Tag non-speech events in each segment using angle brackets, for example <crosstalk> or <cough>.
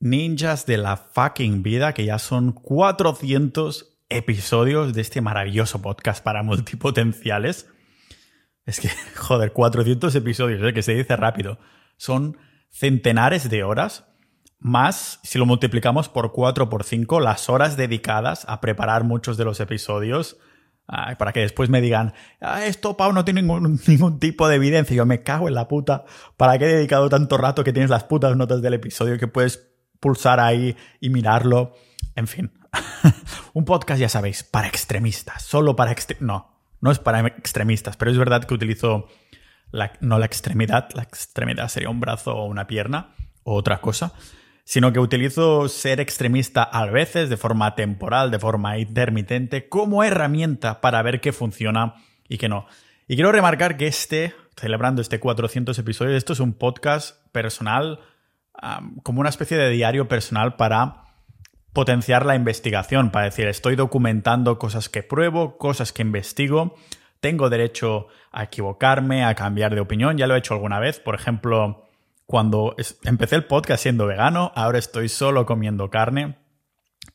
ninjas de la fucking vida, que ya son 400 episodios de este maravilloso podcast para multipotenciales. Es que, <laughs> joder, 400 episodios, ¿eh? que se dice rápido. Son centenares de horas, más si lo multiplicamos por 4 por 5, las horas dedicadas a preparar muchos de los episodios. para que después me digan, ah, esto, Pau, no tiene ningún, <laughs> ningún, tipo de evidencia. Yo me cago en la puta. ¿Para qué he dedicado tanto rato que tienes las putas notas del episodio que puedes pulsar ahí y mirarlo? En fin. <laughs> Un podcast, ya sabéis, para extremistas. Solo para extremistas. No, no es para extremistas, pero es verdad que utilizo no la extremidad, la extremidad sería un brazo o una pierna o otra cosa, sino que utilizo ser extremista a veces de forma temporal, de forma intermitente, como herramienta para ver qué funciona y qué no. Y quiero remarcar que este, celebrando este 400 episodios, esto es un podcast personal, como una especie de diario personal para potenciar la investigación, para decir, estoy documentando cosas que pruebo, cosas que investigo, tengo derecho a equivocarme, a cambiar de opinión. Ya lo he hecho alguna vez. Por ejemplo, cuando empecé el podcast siendo vegano, ahora estoy solo comiendo carne.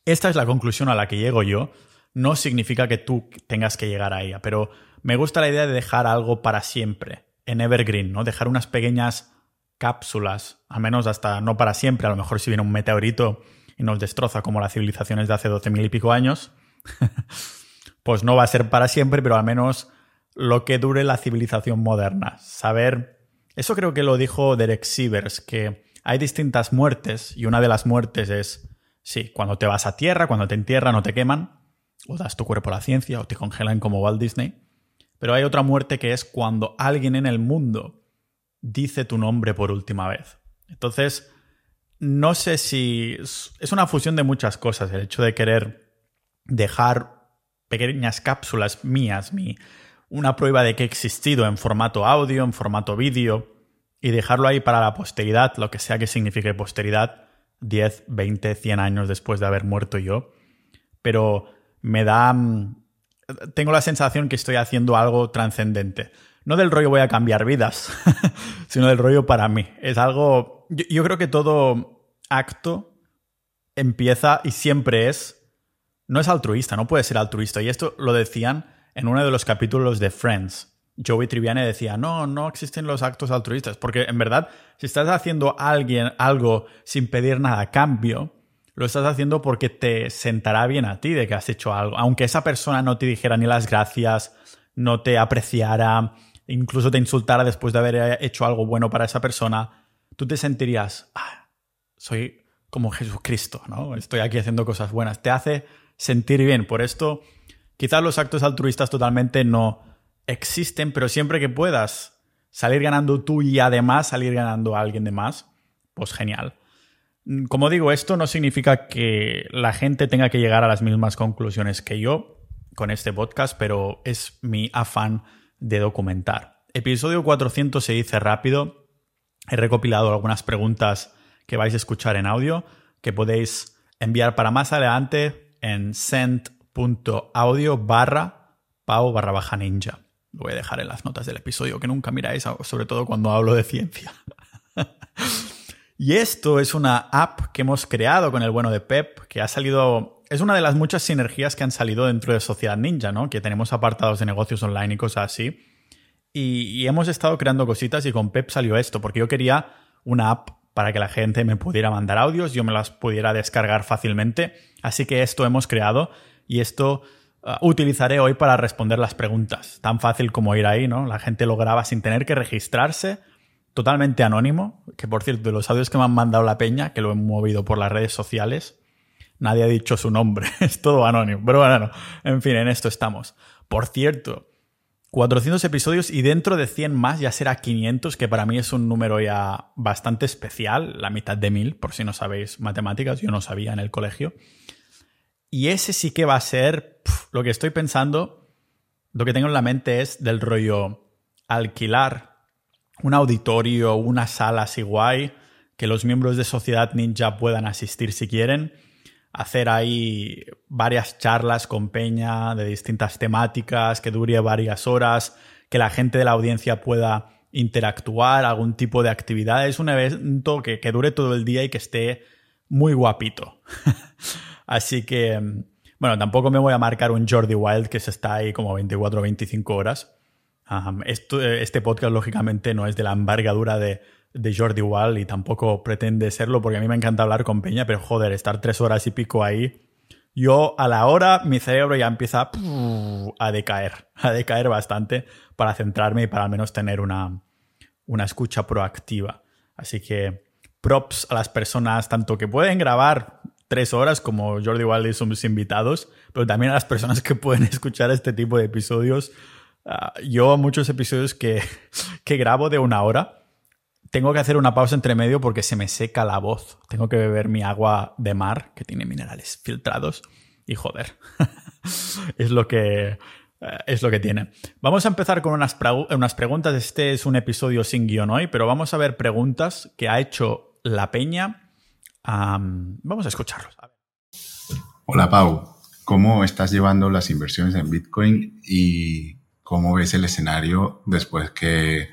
Esta es la conclusión a la que llego yo. No significa que tú tengas que llegar a ella, pero me gusta la idea de dejar algo para siempre, en Evergreen, ¿no? Dejar unas pequeñas cápsulas, al menos hasta no para siempre, a lo mejor si viene un meteorito y nos destroza como las civilizaciones de hace 12.000 y pico años, <laughs> pues no va a ser para siempre, pero al menos lo que dure la civilización moderna. Saber. Eso creo que lo dijo Derek Sievers, que hay distintas muertes y una de las muertes es, sí, cuando te vas a tierra, cuando te entierran o te queman, o das tu cuerpo a la ciencia o te congelan como Walt Disney. Pero hay otra muerte que es cuando alguien en el mundo dice tu nombre por última vez. Entonces, no sé si es una fusión de muchas cosas, el hecho de querer dejar pequeñas cápsulas mías, mi, una prueba de que he existido en formato audio, en formato vídeo, y dejarlo ahí para la posteridad, lo que sea que signifique posteridad, 10, 20, 100 años después de haber muerto yo. Pero me da... Mm, tengo la sensación que estoy haciendo algo trascendente. No del rollo voy a cambiar vidas, <laughs> sino del rollo para mí. Es algo... yo creo que todo acto empieza y siempre es... No es altruista, no puede ser altruista. Y esto lo decían en uno de los capítulos de Friends. Joey Triviane decía, no, no existen los actos altruistas, porque en verdad, si estás haciendo a alguien algo sin pedir nada a cambio, lo estás haciendo porque te sentará bien a ti de que has hecho algo. Aunque esa persona no te dijera ni las gracias, no te apreciara, incluso te insultara después de haber hecho algo bueno para esa persona, tú te sentirías, ah, soy como Jesucristo, ¿no? Estoy aquí haciendo cosas buenas. Te hace sentir bien. Por esto Quizás los actos altruistas totalmente no existen, pero siempre que puedas salir ganando tú y además salir ganando a alguien de más, pues genial. Como digo, esto no significa que la gente tenga que llegar a las mismas conclusiones que yo con este podcast, pero es mi afán de documentar. Episodio 400 se dice rápido. He recopilado algunas preguntas que vais a escuchar en audio que podéis enviar para más adelante en send audio barra pau barra baja ninja. Lo voy a dejar en las notas del episodio, que nunca miráis, sobre todo cuando hablo de ciencia. <laughs> y esto es una app que hemos creado con el bueno de Pep, que ha salido... Es una de las muchas sinergias que han salido dentro de Sociedad Ninja, ¿no? Que tenemos apartados de negocios online y cosas así. y hemos estado creando cositas y con Pep salió esto, porque yo quería una app para que la gente me pudiera mandar audios, yo me las pudiera descargar fácilmente. Así que esto hemos creado y esto uh, utilizaré hoy para responder las preguntas. Tan fácil como ir ahí, ¿no? La gente lo graba sin tener que registrarse, totalmente anónimo, que por cierto, de los audios que me han mandado la peña, que lo he movido por las redes sociales, nadie ha dicho su nombre, <laughs> es todo anónimo. Pero bueno, en fin, en esto estamos. Por cierto, 400 episodios y dentro de 100 más ya será 500, que para mí es un número ya bastante especial, la mitad de mil, por si no sabéis matemáticas, yo no sabía en el colegio. Y ese sí que va a ser lo que estoy pensando, lo que tengo en la mente es del rollo alquilar un auditorio, unas salas así guay, que los miembros de Sociedad Ninja puedan asistir si quieren, hacer ahí varias charlas con Peña de distintas temáticas, que dure varias horas, que la gente de la audiencia pueda interactuar, algún tipo de actividad. Es un evento que, que dure todo el día y que esté muy guapito. <laughs> Así que, bueno, tampoco me voy a marcar un Jordi Wild que se está ahí como 24 o 25 horas. este podcast, lógicamente, no es de la envergadura de, de Jordi Wild y tampoco pretende serlo porque a mí me encanta hablar con Peña, pero joder, estar tres horas y pico ahí. Yo a la hora mi cerebro ya empieza a decaer, a decaer bastante para centrarme y para al menos tener una, una escucha proactiva. Así que props a las personas tanto que pueden grabar tres horas como Jordi Wild y sus invitados, pero también a las personas que pueden <laughs> escuchar este tipo de episodios. Ah, yo muchos episodios que, <laughs> que grabo de una hora, tengo que hacer una pausa entre medio porque se me seca la voz. Tengo que beber mi agua de mar, que tiene minerales filtrados. Y joder, <laughs> es lo que eh, es lo que tiene. Vamos a empezar con unas, unas preguntas. Este es un episodio sin guion hoy, pero vamos a ver preguntas que ha hecho la peña. vamos a escucharlos. Hola Pau, ¿cómo estás llevando las inversiones en Bitcoin y cómo ves el escenario después que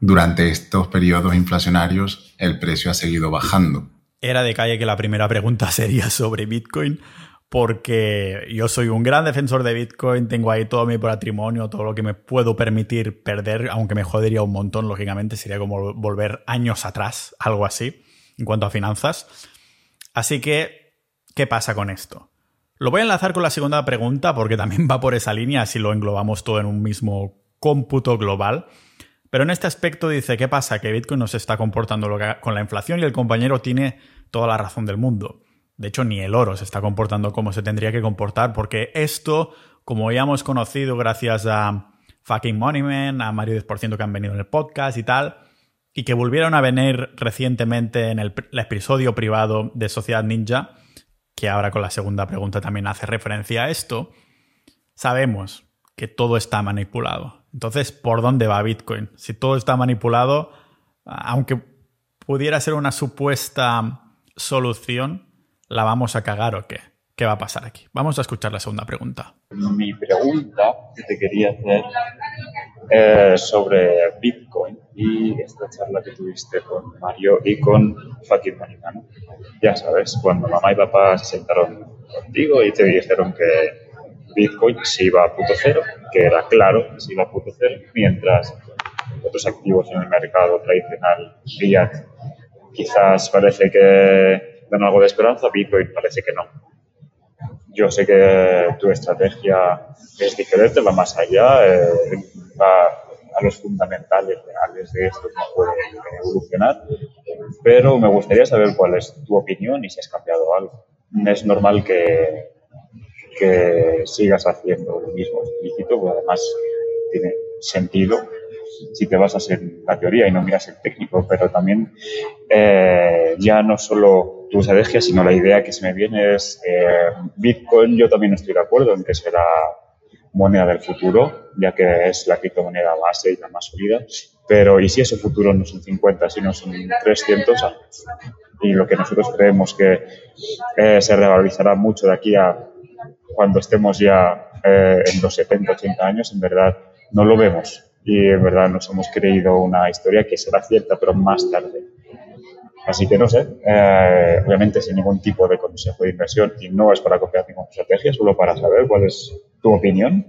durante estos periodos inflacionarios el precio ha seguido bajando? Era de calle que la primera pregunta <laughs> sería sobre Bitcoin porque yo soy un gran defensor de Bitcoin, tengo ahí todo mi patrimonio, todo lo que me puedo permitir perder, aunque me jodería un montón, lógicamente, sería como volver años atrás, algo así, en cuanto a finanzas. Así que, ¿qué pasa con esto? Lo voy a enlazar con la segunda pregunta porque también va por esa línea, así lo englobamos todo en un mismo cómputo global. Pero en este aspecto dice, ¿qué pasa? Que Bitcoin no se está comportando con la inflación y el compañero tiene toda la razón del mundo. De hecho, ni el oro se está comportando como se tendría que comportar, porque esto, como ya hemos conocido gracias a Fucking Moneyman, a Mario 10% que han venido en el podcast y tal, y que volvieron a venir recientemente en el, episodio privado de Sociedad Ninja, que ahora con la segunda pregunta también hace referencia a esto, sabemos que todo está manipulado. Entonces, ¿por dónde va Bitcoin? Si todo está manipulado, aunque pudiera ser una supuesta solución, ¿La vamos a cagar o qué? ¿Qué va a pasar aquí? Vamos a escuchar la segunda pregunta. Mi pregunta que te quería hacer es sobre Bitcoin y esta charla que tuviste con Mario y con Fakir Marimano. Ya sabes, cuando mamá y papá se sentaron contigo y te dijeron que Bitcoin se iba a punto cero, que era claro que se iba a punto cero, mientras otros activos en el mercado tradicional, fiat, quizás parece que dan algo de esperanza, Bitcoin parece que no. Yo sé que tu estrategia es diferente, va más allá, eh, va a los fundamentales reales de esto, cómo puede evolucionar, pero me gustaría saber cuál es tu opinión y si has cambiado algo. Es normal que, que sigas haciendo lo mismo explícito, porque además tiene sentido si te basas en la teoría y no miras el técnico, pero también eh, ya no solo tu estrategia, sino la idea que se me viene es eh, Bitcoin, yo también estoy de acuerdo en que será moneda del futuro, ya que es la criptomoneda base y la más sólida, pero ¿y si ese futuro no son 50, sino son 300 años? Y lo que nosotros creemos que eh, se revalorizará mucho de aquí a cuando estemos ya en los 70, 80 años, en verdad no lo vemos y en verdad nos hemos creído una historia que será cierta, pero más tarde. Así que no sé, eh, obviamente sin ningún tipo de consejo de inversión y no es para copiar ninguna estrategia, solo para saber cuál es tu opinión,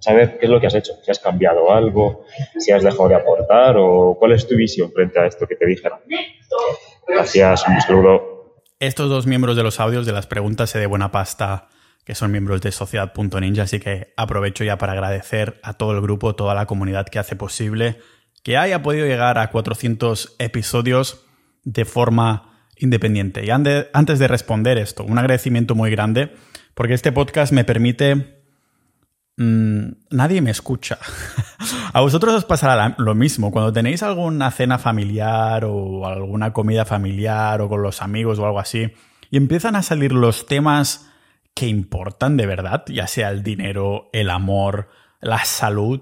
saber qué es lo que has hecho, si has cambiado algo, si has dejado de aportar o cuál es tu visión frente a esto que te dijeron. Gracias, un saludo. Estos dos miembros de los audios de las preguntas de buena pasta que son miembros de Sociedad.ninja, así que aprovecho ya para agradecer a todo el grupo, toda la comunidad que hace posible que haya podido llegar a 400 episodios de forma independiente. Y antes de responder esto, un agradecimiento muy grande, porque este podcast me permite... Mm, nadie me escucha. <laughs> a vosotros os pasará lo mismo. Cuando tenéis alguna cena familiar o alguna comida familiar o con los amigos o algo así, y empiezan a salir los temas que importan de verdad, ya sea el dinero, el amor, la salud.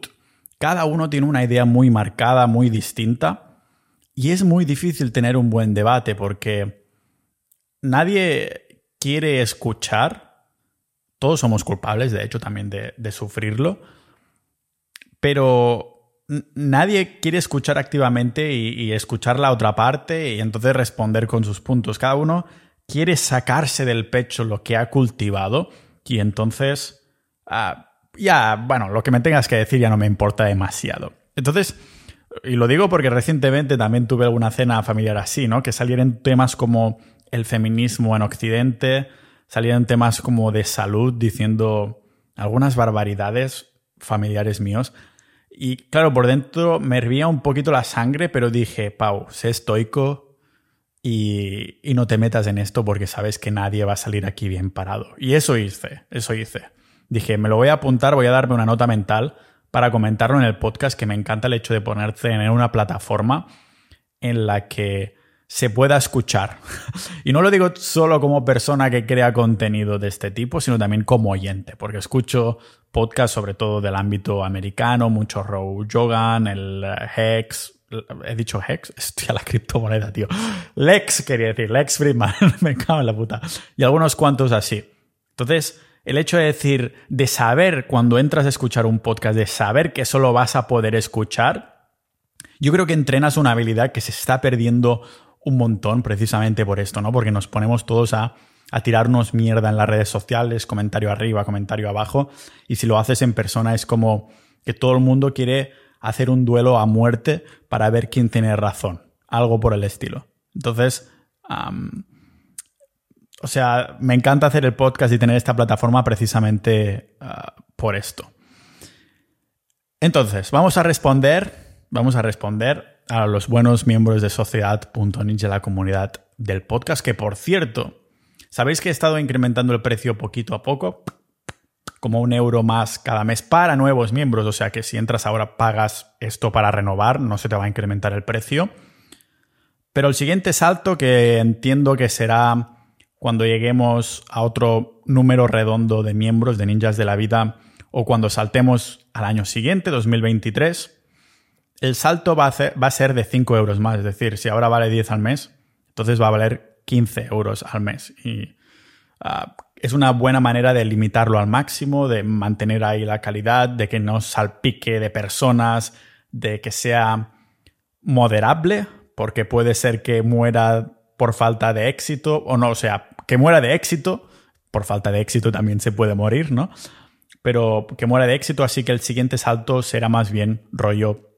Cada uno tiene una idea muy marcada, muy distinta. Y es muy difícil tener un buen debate porque nadie quiere escuchar. Todos somos culpables, de hecho, también de, sufrirlo. Pero nadie quiere escuchar activamente y, y, escuchar la otra parte y entonces responder con sus puntos. Cada uno quiere sacarse del pecho lo que ha cultivado y entonces ah, ya, bueno, lo que me tengas que decir ya no me importa demasiado. Entonces, y lo digo porque recientemente también tuve alguna cena familiar así, ¿no? Que salieron temas como el feminismo en Occidente, salieron temas como de salud diciendo algunas barbaridades familiares míos. Y claro, por dentro me hervía un poquito la sangre, pero dije, Pau, sé estoico y, no te metas en esto porque sabes que nadie va a salir aquí bien parado. Y eso hice, eso hice. Dije, me lo voy a apuntar, voy a darme una nota mental para comentarlo en el podcast, que me encanta el hecho de ponerte en una plataforma en la que se pueda escuchar. <laughs> y no lo digo solo como persona que crea contenido de este tipo, sino también como oyente, porque escucho podcasts sobre todo del ámbito americano, mucho Row Jogan, el Hex. He dicho Hex, <laughs> estoy a la criptomoneda, tío. Lex quería decir, Lex Friedman, <laughs> me cago en la puta. Y algunos cuantos así. Entonces, el hecho de decir, de saber cuando entras a escuchar un podcast, de saber que solo vas a poder escuchar, yo creo que entrenas una habilidad que se está perdiendo un montón precisamente por esto, ¿no? Porque nos ponemos todos a, a tirarnos mierda en las redes sociales, comentario arriba, comentario abajo, y si lo haces en persona es como que todo el mundo quiere hacer un duelo a muerte para ver quién tiene razón, algo por el estilo. Entonces, o sea, me encanta hacer el podcast y tener esta plataforma precisamente ah, por esto. Entonces, vamos a responder, vamos a responder a los buenos miembros de Sociedad.ninja, la comunidad del podcast, que por cierto, ¿sabéis que he estado incrementando el precio poquito a poco? Como un euro más cada mes para nuevos miembros, o sea que si entras ahora pagas esto para renovar, no se te va a incrementar el precio. Pero el siguiente salto que entiendo que será cuando lleguemos a otro número redondo de miembros de Ninjas de la Vida o cuando saltemos al año siguiente, 2023, el salto va a, ser, de 5 euros más. Es decir, si ahora vale 10 al mes, entonces va a valer 15 euros al mes. Y ah, es una buena manera de limitarlo al máximo, de mantener ahí la calidad, de que no salpique de personas, de que sea moderable, porque puede ser que muera por falta de éxito, o no, o sea, que muera de éxito, por falta de éxito también se puede morir, ¿no? Pero que muera de éxito, así que el siguiente salto será más bien rollo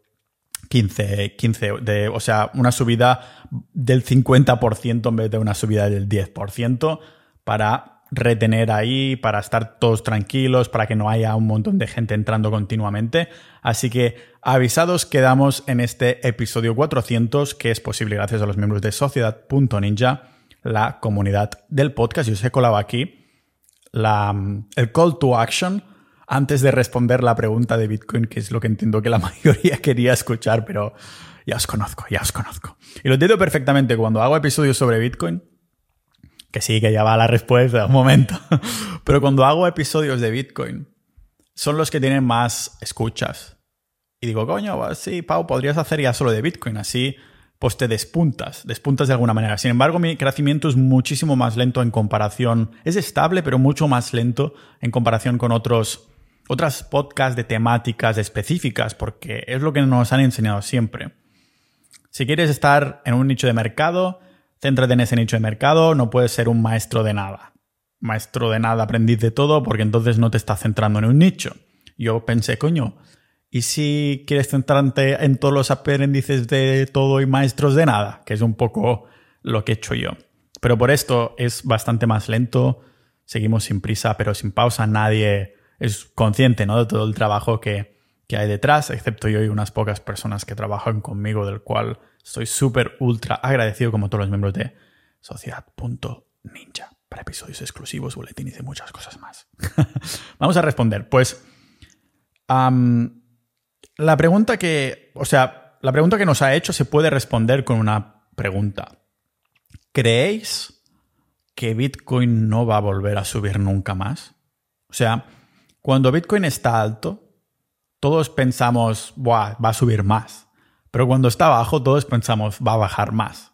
15, 15 de, o sea, una subida del 50% en vez de una subida del 10% para retener ahí, para estar todos tranquilos, para que no haya un montón de gente entrando continuamente. Así que avisados quedamos en este episodio 400 que es posible gracias a los miembros de Sociedad.ninja, la comunidad del podcast. Yo os he colado aquí la, el call to action antes de responder la pregunta de Bitcoin, que es lo que entiendo que la <laughs> mayoría quería escuchar, pero ya os conozco, ya os conozco. Y lo entiendo perfectamente cuando hago episodios sobre Bitcoin, que sí, que ya va la respuesta, un momento, <laughs> pero cuando hago episodios de Bitcoin, son los que tienen más escuchas. Y digo, coño, sí, Pau, podrías hacer ya solo de Bitcoin, así pues te despuntas, despuntas de alguna manera. Sin embargo, mi crecimiento es muchísimo más lento en comparación, es estable, pero mucho más lento en comparación con otros otras podcasts de temáticas específicas, porque es lo que nos han enseñado siempre. Si quieres estar en un nicho de mercado, céntrate en ese nicho de mercado, no puedes ser un maestro de nada. Maestro de nada, aprendiz de todo, porque entonces no te estás centrando en un nicho. Yo pensé, coño, ¿y si quieres centrarte en todos los aprendices de todo y maestros de nada? Que es un poco lo que he hecho yo. Pero por esto es bastante más lento, seguimos sin prisa, pero sin pausa, nadie es consciente ¿no? de todo el trabajo que, hay detrás, excepto yo y unas pocas personas que trabajan conmigo, del cual estoy súper ultra agradecido como todos los miembros de Sociedad.ninja para episodios exclusivos, boletines y muchas cosas más. <laughs> Vamos a responder. Pues la pregunta que, o sea, la pregunta que nos ha hecho se puede responder con una pregunta. ¿Creéis que Bitcoin no va a volver a subir nunca más? O sea, cuando Bitcoin está alto, todos pensamos, va a subir más. Pero cuando está bajo, todos pensamos, va a bajar más.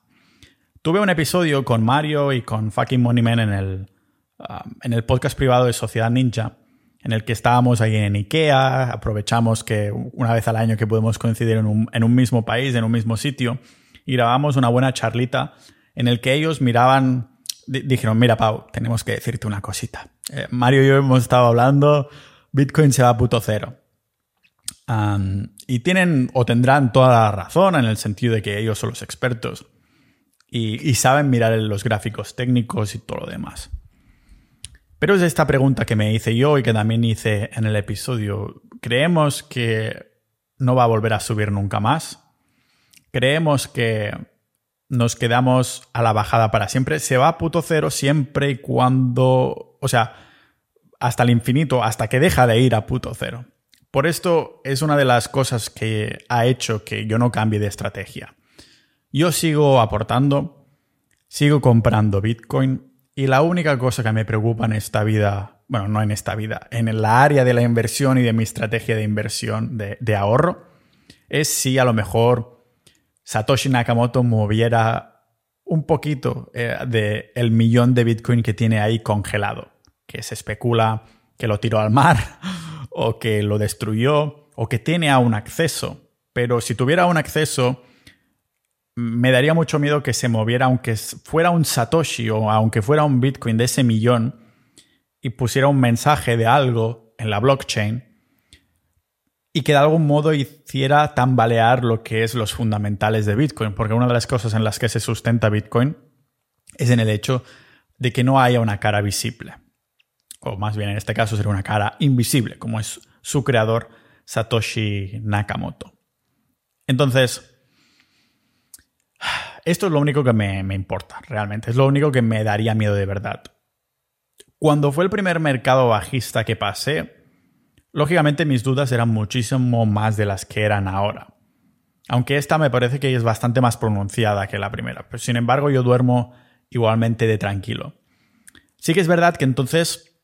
Tuve un episodio con Mario y con fucking Moneyman en el, um, en el podcast privado de Sociedad Ninja, en el que estábamos ahí en Ikea, aprovechamos que una vez al año que podemos coincidir en un, en un mismo país, en un mismo sitio, y grabamos una buena charlita en el que ellos miraban dijeron, mira Pau, tenemos que decirte una cosita. Eh, Mario y yo hemos estado hablando, Bitcoin se va a puto cero. Y tienen o tendrán toda la razón en el sentido de que ellos son los expertos y, saben mirar los gráficos técnicos y todo lo demás. Pero es esta pregunta que me hice yo y que también hice en el episodio. ¿Creemos que no va a volver a subir nunca más? ¿Creemos que nos quedamos a la bajada para siempre? ¿Se va a puto cero siempre y cuando... O sea, hasta el infinito, hasta que deja de ir a puto cero. Por esto es una de las cosas que ha hecho que yo no cambie de estrategia. Yo sigo aportando, sigo comprando Bitcoin y la única cosa que me preocupa en esta vida, bueno, no en esta vida, en la área de la inversión y de mi estrategia de inversión, de, ahorro, es si a lo mejor Satoshi Nakamoto moviera un poquito eh, del millón de Bitcoin que tiene ahí congelado, que se especula que lo tiró al mar <laughs> o que lo destruyó o que tiene aún acceso. Pero si tuviera un acceso, me daría mucho miedo que se moviera, aunque fuera un Satoshi o aunque fuera un Bitcoin de ese millón, y pusiera un mensaje de algo en la blockchain y que de algún modo hiciera tambalear lo que es los fundamentales de Bitcoin, porque una de las cosas en las que se sustenta Bitcoin es en el hecho de que no haya una cara visible, o más bien en este caso sería una cara invisible, como es su creador Satoshi Nakamoto. Entonces, esto es lo único que me, importa, realmente. Es lo único que me daría miedo de verdad. Cuando fue el primer mercado bajista que pasé, lógicamente mis dudas eran muchísimo más de las que eran ahora. Aunque esta me parece que es bastante más pronunciada que la primera. Pero sin embargo, yo duermo igualmente de tranquilo. Sí que es verdad que entonces,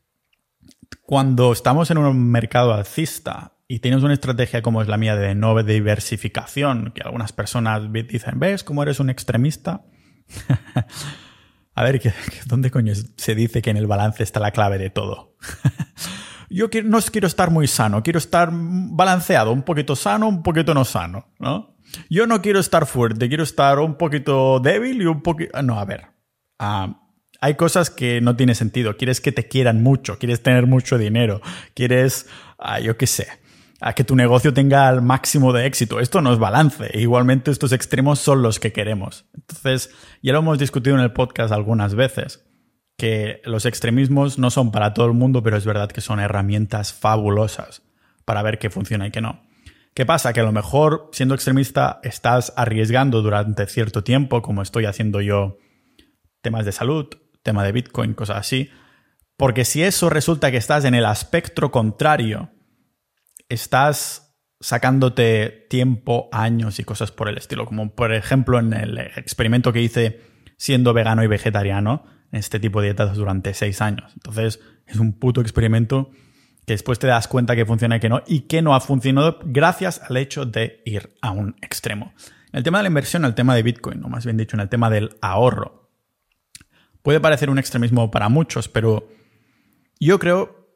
cuando estamos en un mercado alcista y tienes una estrategia como es la mía de no diversificación, que algunas personas dicen, ¿ves cómo eres un extremista? <laughs> A ver, ¿dónde coño se dice que en el balance está la clave de todo? <laughs> Yo no quiero estar muy sano, quiero estar balanceado, un poquito sano, un poquito no sano, ¿no? Yo no quiero estar fuerte, quiero estar un poquito débil y un poquito... No, a ver. Ah, hay cosas que no tiene sentido. Quieres que te quieran mucho, quieres tener mucho dinero, quieres, ah, yo qué sé, a que tu negocio tenga el máximo de éxito. Esto no es balance. Igualmente estos extremos son los que queremos. Entonces, ya lo hemos discutido en el podcast algunas veces, que los extremismos no son para todo el mundo, pero es verdad que son herramientas fabulosas para ver qué funciona y qué no. ¿Qué pasa? Que a lo mejor siendo extremista estás arriesgando durante cierto tiempo, como estoy haciendo yo, temas de salud, tema de Bitcoin, cosas así. Porque si eso resulta que estás en el aspecto contrario, estás sacándote tiempo, años y cosas por el estilo. Como por ejemplo en el experimento que hice siendo vegano y vegetariano, en este tipo de dietas durante seis años. Entonces es un puto experimento que después te das cuenta que funciona y que no, y que no ha funcionado gracias al hecho de ir a un extremo. En el tema de la inversión, el tema de Bitcoin, o más bien dicho, en el tema del ahorro, puede parecer un extremismo para muchos, pero yo creo,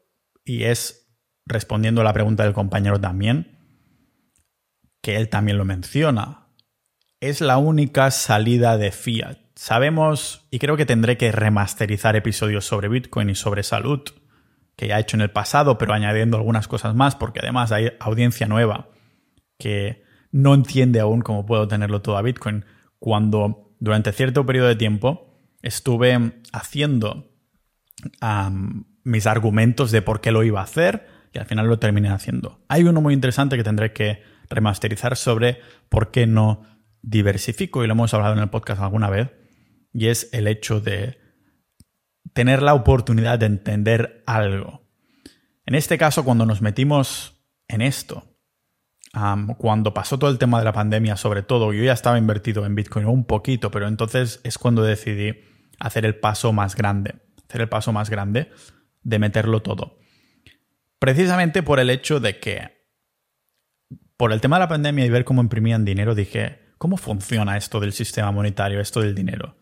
y es respondiendo a la pregunta del compañero también, que él también lo menciona, es la única salida de fiat. Sabemos, y creo que tendré que remasterizar episodios sobre Bitcoin y sobre salud, que ya he hecho en el pasado, pero añadiendo algunas cosas más, porque además hay audiencia nueva que no entiende aún cómo puedo tenerlo todo a Bitcoin, cuando durante cierto periodo de tiempo estuve haciendo mis argumentos de por qué lo iba a hacer, y al final lo terminé haciendo. Hay uno muy interesante que tendré que remasterizar sobre por qué no diversifico, y lo hemos hablado en el podcast alguna vez, y es el hecho de tener la oportunidad de entender algo. En este caso, cuando nos metimos en esto, cuando pasó todo el tema de la pandemia, sobre todo, yo ya estaba invertido en Bitcoin un poquito, pero entonces es cuando decidí hacer el paso más grande, hacer el paso más grande de meterlo todo. Precisamente por el hecho de que, por el tema de la pandemia y ver cómo imprimían dinero, dije, ¿cómo funciona esto del sistema monetario, esto del dinero?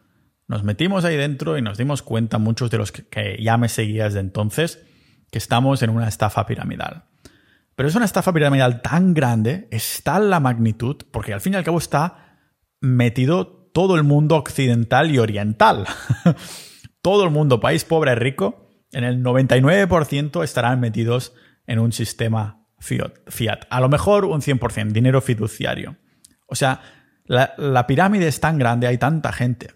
Nos metimos ahí dentro y nos dimos cuenta, muchos de los que, ya me seguías de entonces, que estamos en una estafa piramidal. Pero es una estafa piramidal tan grande, está la magnitud, porque al fin y al cabo está metido todo el mundo occidental y oriental. <laughs> todo el mundo, país pobre, rico, en el 99% estarán metidos en un sistema fiat. A lo mejor un 100%, dinero fiduciario. O sea, la, la pirámide es tan grande, hay tanta gente,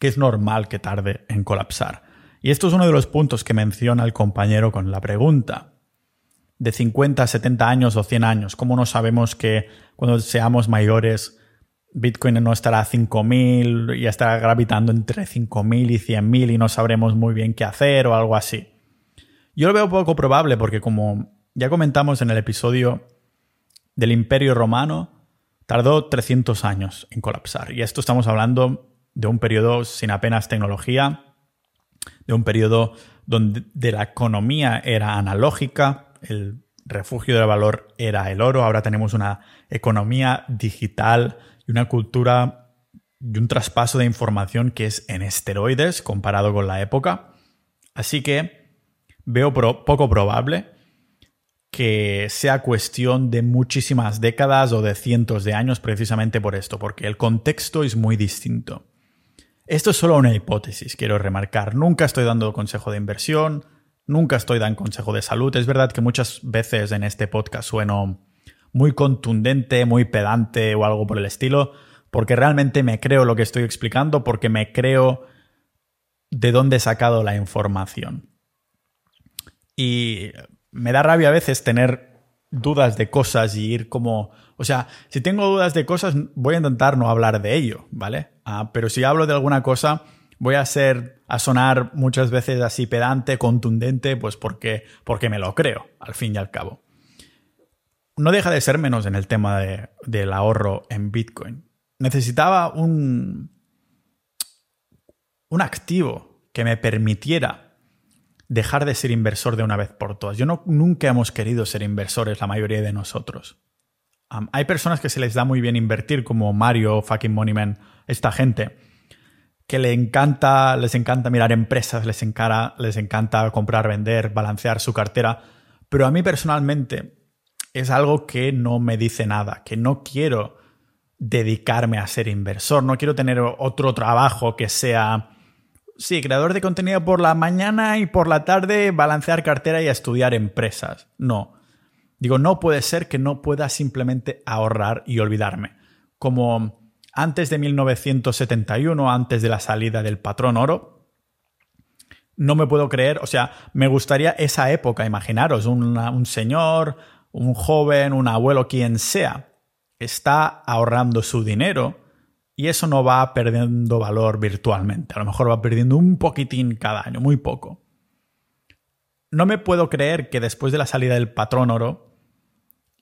que es normal que tarde en colapsar. Y esto es uno de los puntos que menciona el compañero con la pregunta. De 50, 70 años o 100 años, ¿cómo no sabemos que cuando seamos mayores Bitcoin no estará a 5.000 y estará gravitando entre 5.000 y 100.000 y no sabremos muy bien qué hacer o algo así? Yo lo veo poco probable porque como ya comentamos en el episodio del Imperio Romano, tardó 300 años en colapsar. Y esto estamos hablando de un periodo sin apenas tecnología, de un periodo donde la economía era analógica, el refugio del valor era el oro, ahora tenemos una economía digital y una cultura y un traspaso de información que es en esteroides comparado con la época. Así que veo poco probable que sea cuestión de muchísimas décadas o de cientos de años precisamente por esto, porque el contexto es muy distinto. Esto es solo una hipótesis, quiero remarcar. Nunca estoy dando consejo de inversión, nunca estoy dando consejo de salud. Es verdad que muchas veces en este podcast sueno muy contundente, muy pedante o algo por el estilo, porque realmente me creo lo que estoy explicando, porque me creo de dónde he sacado la información. Y me da rabia a veces tener dudas de cosas y ir como... O sea, si tengo dudas de cosas, voy a intentar no hablar de ello, ¿vale? Ah, pero si hablo de alguna cosa, voy a ser, a sonar muchas veces así pedante, contundente, pues porque, porque me lo creo, al fin y al cabo. No deja de ser menos en el tema del ahorro en Bitcoin. Necesitaba un, un activo que me permitiera dejar de ser inversor de una vez por todas. Yo no, nunca hemos querido ser inversores, la mayoría de nosotros. hay personas que se les da muy bien invertir, como Mario, fucking Moneyman, esta gente, que le encanta, les encanta mirar empresas, les, les encanta comprar, vender, balancear su cartera. Pero a mí personalmente es algo que no me dice nada, que no quiero dedicarme a ser inversor, no quiero tener otro trabajo que sea Sí, creador de contenido por la mañana y por la tarde balancear cartera y estudiar empresas. No. Digo, no puede ser que no pueda simplemente ahorrar y olvidarme. Como antes de 1971, antes de la salida del patrón oro, no me puedo creer, o sea, me gustaría esa época, imaginaros, un señor, un joven, un abuelo, quien sea, está ahorrando su dinero y eso no va perdiendo valor virtualmente. A lo mejor va perdiendo un poquitín cada año, muy poco. No me puedo creer que después de la salida del patrón oro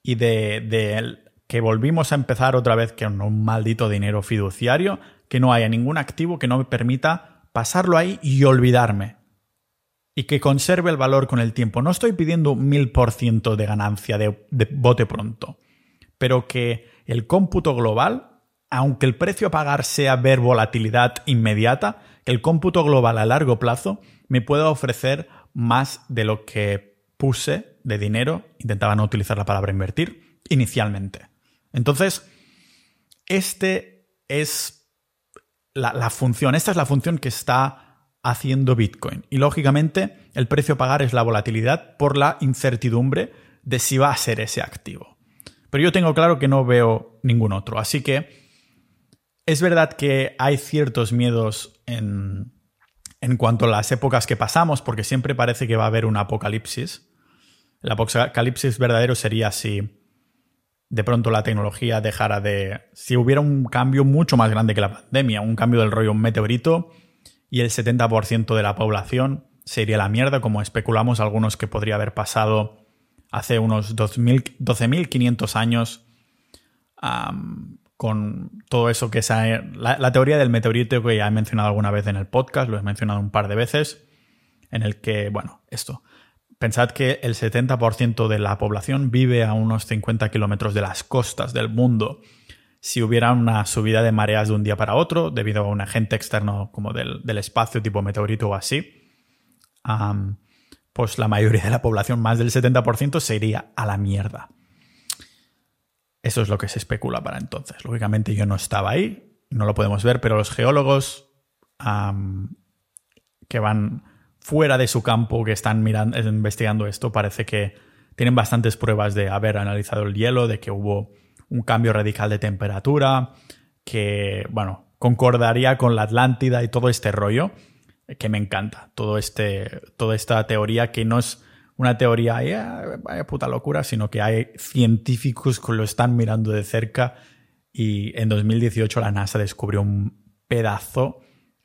y de, que volvimos a empezar otra vez con un maldito dinero fiduciario, que no haya ningún activo que no me permita pasarlo ahí y olvidarme. Y que conserve el valor con el tiempo. No estoy pidiendo mil por ciento de ganancia de bote pronto, pero que el cómputo global aunque el precio a pagar sea ver volatilidad inmediata, que el cómputo global a largo plazo me pueda ofrecer más de lo que puse de dinero, intentaba no utilizar la palabra invertir, inicialmente. Entonces, este es la, función, esta es la función que está haciendo Bitcoin. Y lógicamente, el precio a pagar es la volatilidad por la incertidumbre de si va a ser ese activo. Pero yo tengo claro que no veo ningún otro. Así que es verdad que hay ciertos miedos en, cuanto a las épocas que pasamos, porque siempre parece que va a haber un apocalipsis. El apocalipsis verdadero sería si de pronto la tecnología dejara de... Si hubiera un cambio mucho más grande que la pandemia, un cambio del rollo, meteorito, y el 70% de la población se iría a la mierda, como especulamos algunos que podría haber pasado hace unos 12.500 años con todo eso que es la, teoría del meteorito que ya he mencionado alguna vez en el podcast, lo he mencionado un par de veces, en el que, bueno, esto, pensad que el 70% de la población vive a unos 50 kilómetros de las costas del mundo. Si hubiera una subida de mareas de un día para otro, debido a un agente externo como del, espacio tipo meteorito o así, pues la mayoría de la población, más del 70%, se iría a la mierda. Eso es lo que se especula para entonces. Lógicamente yo no estaba ahí, no lo podemos ver, pero los geólogos que van fuera de su campo, que están mirando, investigando esto, parece que tienen bastantes pruebas de haber analizado el hielo, de que hubo un cambio radical de temperatura, que, bueno, concordaría con la Atlántida y todo este rollo, que me encanta. Todo este, toda esta teoría que no es una teoría, vaya puta locura, sino que hay científicos que lo están mirando de cerca y en 2018 la NASA descubrió un pedazo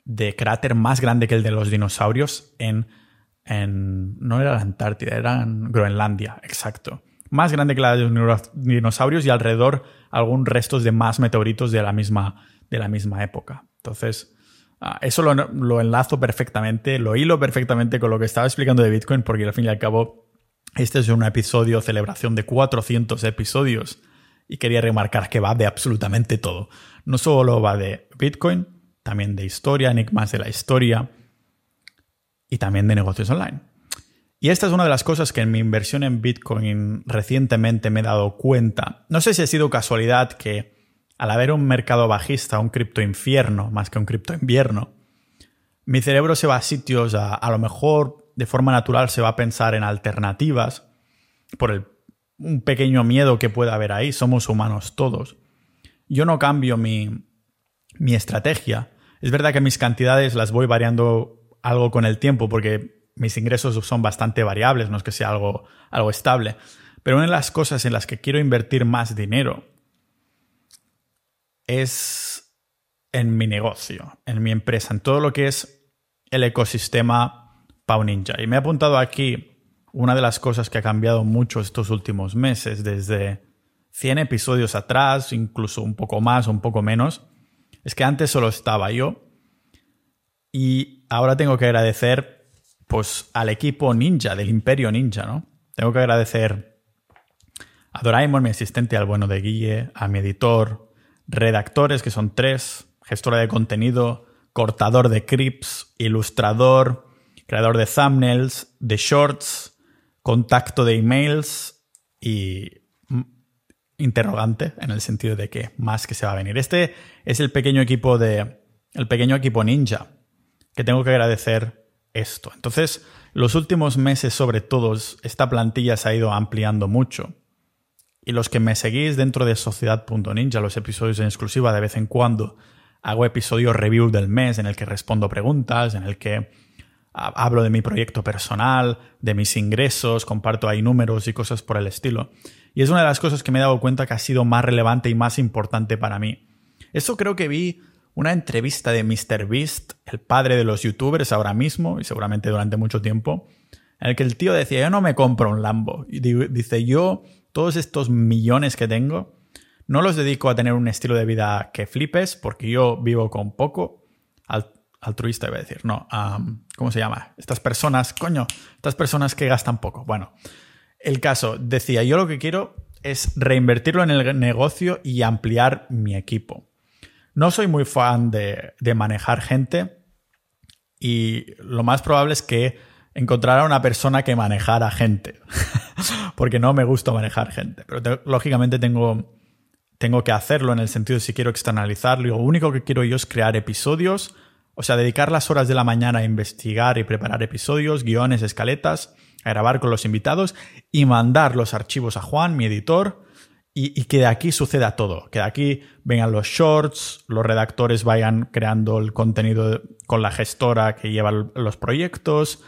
de cráter más grande que el de los dinosaurios en, en no era la Antártida, era en Groenlandia, exacto. Más grande que la de los dinosaurios y alrededor algún restos de más meteoritos de la misma, de la misma época. Entonces, Ah, eso lo, enlazo perfectamente, lo hilo perfectamente con lo que estaba explicando de Bitcoin, porque al fin y al cabo, este es un episodio, celebración de 400 episodios, y quería remarcar que va de absolutamente todo. No solo va de Bitcoin, también de historia, enigmas de la historia, y también de negocios online. Y esta es una de las cosas que en mi inversión en Bitcoin recientemente me he dado cuenta. No sé si ha sido casualidad que al haber un mercado bajista, un cripto infierno más que un cripto invierno, mi cerebro se va a sitios, a, lo mejor de forma natural se va a pensar en alternativas por el, un pequeño miedo que pueda haber ahí, somos humanos todos. Yo no cambio mi, mi estrategia. Es verdad que mis cantidades las voy variando algo con el tiempo porque mis ingresos son bastante variables, no es que sea algo, algo estable. Pero una de las cosas en las que quiero invertir más dinero es en mi negocio, en mi empresa, en todo lo que es el ecosistema Pau Ninja. Y me he apuntado aquí una de las cosas que ha cambiado mucho estos últimos meses, desde 100 episodios atrás, incluso un poco más un poco menos, es que antes solo estaba yo y ahora tengo que agradecer pues al equipo ninja, del imperio ninja, ¿no? Tengo que agradecer a Doraemon, mi asistente, al bueno de Guille, a mi editor, redactores, que son tres, gestora de contenido, cortador de clips, ilustrador, creador de thumbnails, de shorts, contacto de emails y interrogante en el sentido de que más que se va a venir. Este es el pequeño equipo de el pequeño equipo ninja que tengo que agradecer esto. Entonces, los últimos meses sobre todo esta plantilla se ha ido ampliando mucho. Y los que me seguís dentro de Sociedad.ninja, los episodios en exclusiva de vez en cuando, hago episodios review del mes en el que respondo preguntas, en el que hablo de mi proyecto personal, de mis ingresos, comparto ahí números y cosas por el estilo. Y es una de las cosas que me he dado cuenta que ha sido más relevante y más importante para mí. Eso creo que vi una entrevista de MrBeast, el padre de los youtubers ahora mismo y seguramente durante mucho tiempo, en el que el tío decía, yo no me compro un Lambo. Dice, yo todos estos millones que tengo, no los dedico a tener un estilo de vida que flipes, porque yo vivo con poco. Altruista iba a decir, no. ¿Cómo se llama? Estas personas, coño, estas personas que gastan poco. Bueno, el caso, decía, yo lo que quiero es reinvertirlo en el negocio y ampliar mi equipo. No soy muy fan de, de manejar gente y lo más probable es que encontrar a una persona que manejara gente. <laughs> Porque no me gusta manejar gente. Pero lógicamente tengo, tengo que hacerlo en el sentido de si quiero externalizarlo. Lo único que quiero yo es crear episodios. O sea, dedicar las horas de la mañana a investigar y preparar episodios, guiones, escaletas, a grabar con los invitados y mandar los archivos a Juan, mi editor, y, que de aquí suceda todo. Que de aquí vengan los shorts, los redactores vayan creando el contenido con la gestora que lleva los proyectos,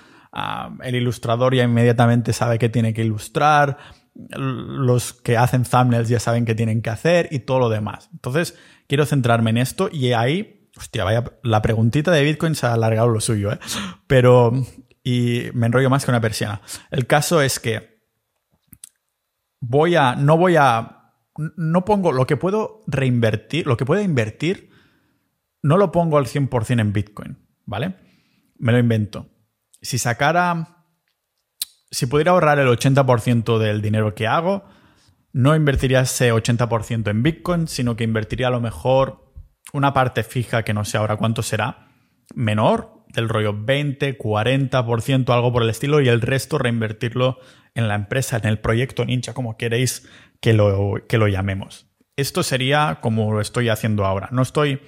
el ilustrador ya inmediatamente sabe qué tiene que ilustrar, los que hacen thumbnails ya saben qué tienen que hacer y todo lo demás. Entonces, quiero centrarme en esto y ahí, hostia, vaya, la preguntita de Bitcoin se ha alargado lo suyo, ¿eh? Pero, y me enrollo más que una persiana. El caso es que voy a, no voy a, no pongo lo que puedo reinvertir, lo que puedo invertir, no lo pongo al 100% en Bitcoin, ¿vale? Me lo invento si sacara, si pudiera ahorrar el 80% del dinero que hago, no invertiría ese 80% en Bitcoin, sino que invertiría a lo mejor una parte fija que no sé ahora cuánto será, menor, del rollo 20, 40%, algo por el estilo, y el resto reinvertirlo en la empresa, en el proyecto Ninja, como queréis que lo, que lo llamemos. Esto sería como lo estoy haciendo ahora. No estoy,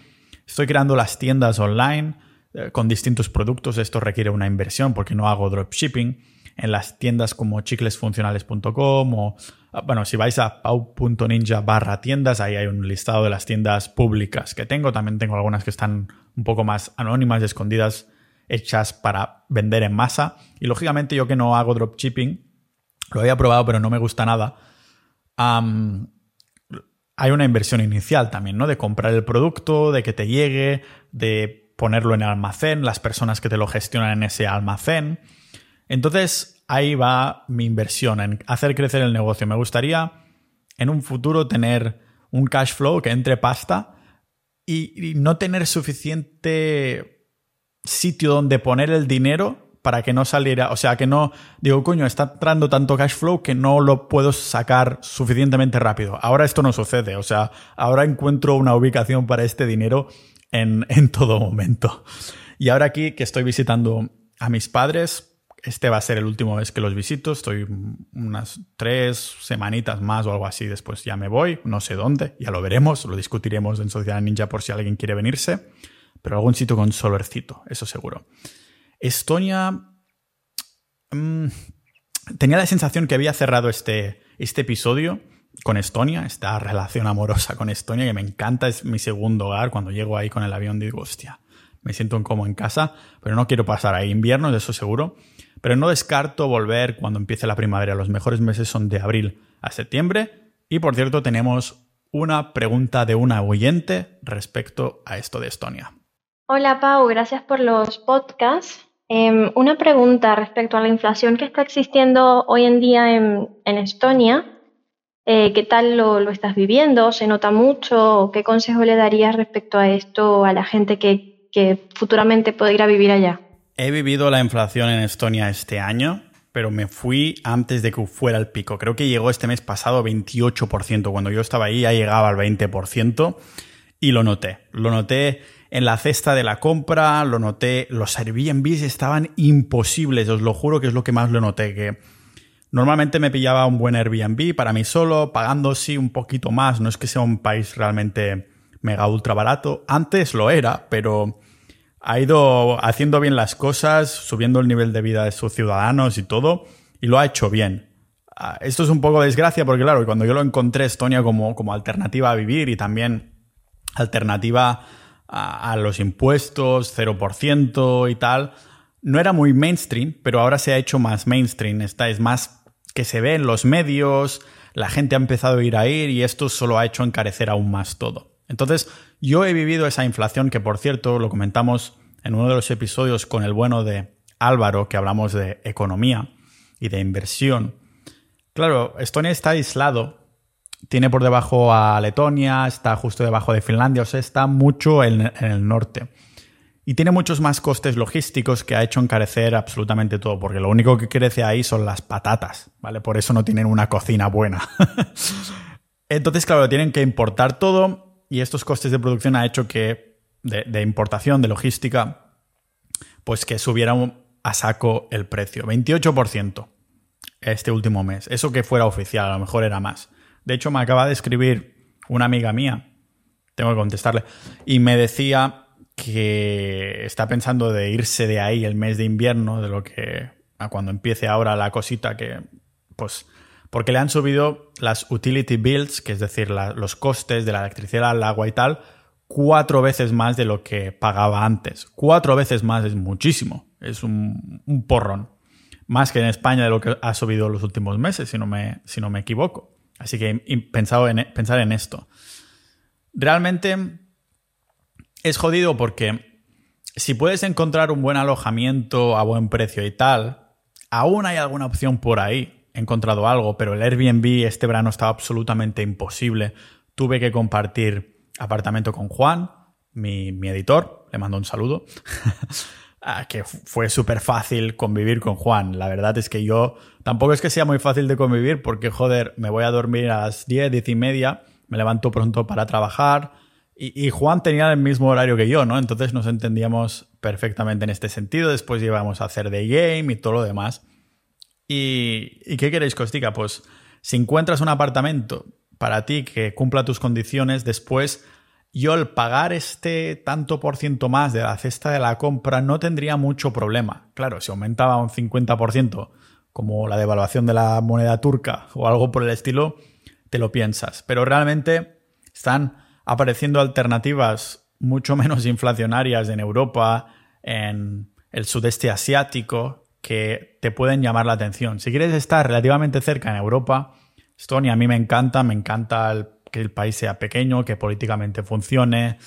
estoy creando las tiendas online, eh, con distintos productos. Esto requiere una inversión porque no hago dropshipping. En las tiendas como chiclesfuncionales.com o, bueno, si vais a pau.ninja barra tiendas, ahí hay un listado de las tiendas públicas que tengo. También tengo algunas que están un poco más anónimas escondidas, hechas para vender en masa. Y lógicamente yo que no hago dropshipping, lo había probado pero no me gusta nada. hay una inversión inicial también, ¿no? De comprar el producto, de que te llegue, de ponerlo en el almacén, las personas que te lo gestionan en ese almacén. Entonces, ahí va mi inversión en hacer crecer el negocio. Me gustaría en un futuro tener un cash flow que entre pasta y, no tener suficiente sitio donde poner el dinero para que no saliera, o sea, que no, digo, coño, está entrando tanto cash flow que no lo puedo sacar suficientemente rápido. Ahora esto no sucede, o sea, ahora encuentro una ubicación para este dinero en, todo momento. Y ahora aquí que estoy visitando a mis padres, este va a ser el último vez que los visito. Estoy unas tres semanitas más o algo así. Después ya me voy, no sé dónde, ya lo veremos, lo discutiremos en Sociedad Ninja por si alguien quiere venirse. Pero algún sitio con solercito, eso seguro. Estonia. Mm, tenía la sensación que había cerrado este, este episodio con Estonia, esta relación amorosa con Estonia que me encanta, es mi segundo hogar. Cuando llego ahí con el avión digo, hostia, me siento como en casa, pero no quiero pasar ahí invierno, de eso seguro. Pero no descarto volver cuando empiece la primavera. Los mejores meses son de abril a septiembre. Y por cierto, tenemos una pregunta de una oyente respecto a esto de Estonia. Hola Pau, gracias por los podcasts. Em, una pregunta respecto a la inflación que está existiendo hoy en día en Estonia. Eh, ¿Qué tal lo, estás viviendo? ¿Se nota mucho? ¿Qué consejo le darías respecto a esto a la gente que, que futuramente puede ir a vivir allá? He vivido la inflación en Estonia este año, pero me fui antes de que fuera el pico. Creo que llegó este mes pasado 28%. Cuando yo estaba ahí ya llegaba al 20% y lo noté. Lo noté en la cesta de la compra, lo noté. Los Airbnb estaban imposibles, os lo juro que es lo que más lo noté. Que Normalmente me pillaba un buen Airbnb para mí solo, pagando sí un poquito más. No es que sea un país realmente mega ultra barato. Antes lo era, pero ha ido haciendo bien las cosas, subiendo el nivel de vida de sus ciudadanos y todo, y lo ha hecho bien. Ah, esto es un poco desgracia porque, claro, cuando yo lo encontré Estonia como, como alternativa a vivir y también alternativa a, a los impuestos, 0% y tal, no era muy mainstream, pero ahora se ha hecho más mainstream. Esta es más que se ve en los medios, la gente ha empezado a ir a ir y esto solo ha hecho encarecer aún más todo. Entonces, yo he vivido esa inflación que, por cierto, lo comentamos en uno de los episodios con el bueno de Álvaro, que hablamos de economía y de inversión. Claro, Estonia está aislado, tiene por debajo a Letonia, está justo debajo de Finlandia, o sea, está mucho en, el norte. Y tiene muchos más costes logísticos que ha hecho encarecer absolutamente todo, porque lo único que crece ahí son las patatas, ¿vale? Por eso no tienen una cocina buena. <laughs> Entonces, claro, tienen que importar todo y estos costes de producción ha hecho que, de, importación, de logística, pues que subiera a saco el precio. 28% este último mes. Eso que fuera oficial, a lo mejor era más. De hecho, me acaba de escribir una amiga mía, tengo que contestarle, y me decía que está pensando de irse de ahí el mes de invierno, de lo que a cuando empiece ahora la cosita que, pues, porque le han subido las utility bills, que es decir, los costes de la electricidad, el agua y tal, cuatro veces más de lo que pagaba antes. Cuatro veces más es muchísimo, es un, porrón. Más que en España de lo que ha subido los últimos meses, si no me, si no me equivoco. Así que pensado en, pensar en esto. Realmente es jodido porque si puedes encontrar un buen alojamiento a buen precio y tal, aún hay alguna opción por ahí. He encontrado algo, pero el Airbnb este verano estaba absolutamente imposible. Tuve que compartir apartamento con Juan, mi, editor, le mando un saludo. <laughs> Que fue súper fácil convivir con Juan. La verdad es que yo tampoco es que sea muy fácil de convivir porque, joder, me voy a dormir a las 10, 10 y media, me levanto pronto para trabajar, y, Juan tenía el mismo horario que yo, ¿no? Entonces nos entendíamos perfectamente en este sentido. Después íbamos a hacer de game y todo lo demás. ¿Y, qué queréis que os diga? Pues si encuentras un apartamento para ti que cumpla tus condiciones, después yo el pagar este tanto por ciento más de la cesta de la compra no tendría mucho problema. Claro, si aumentaba un 50%, como la devaluación de la moneda turca o algo por el estilo, te lo piensas. Pero realmente están apareciendo alternativas mucho <laughs> menos inflacionarias en Europa, en el sudeste asiático, que te pueden llamar la atención. Si quieres estar relativamente cerca en Europa, Estonia a mí me encanta, me encanta que el país sea pequeño, que políticamente funcione,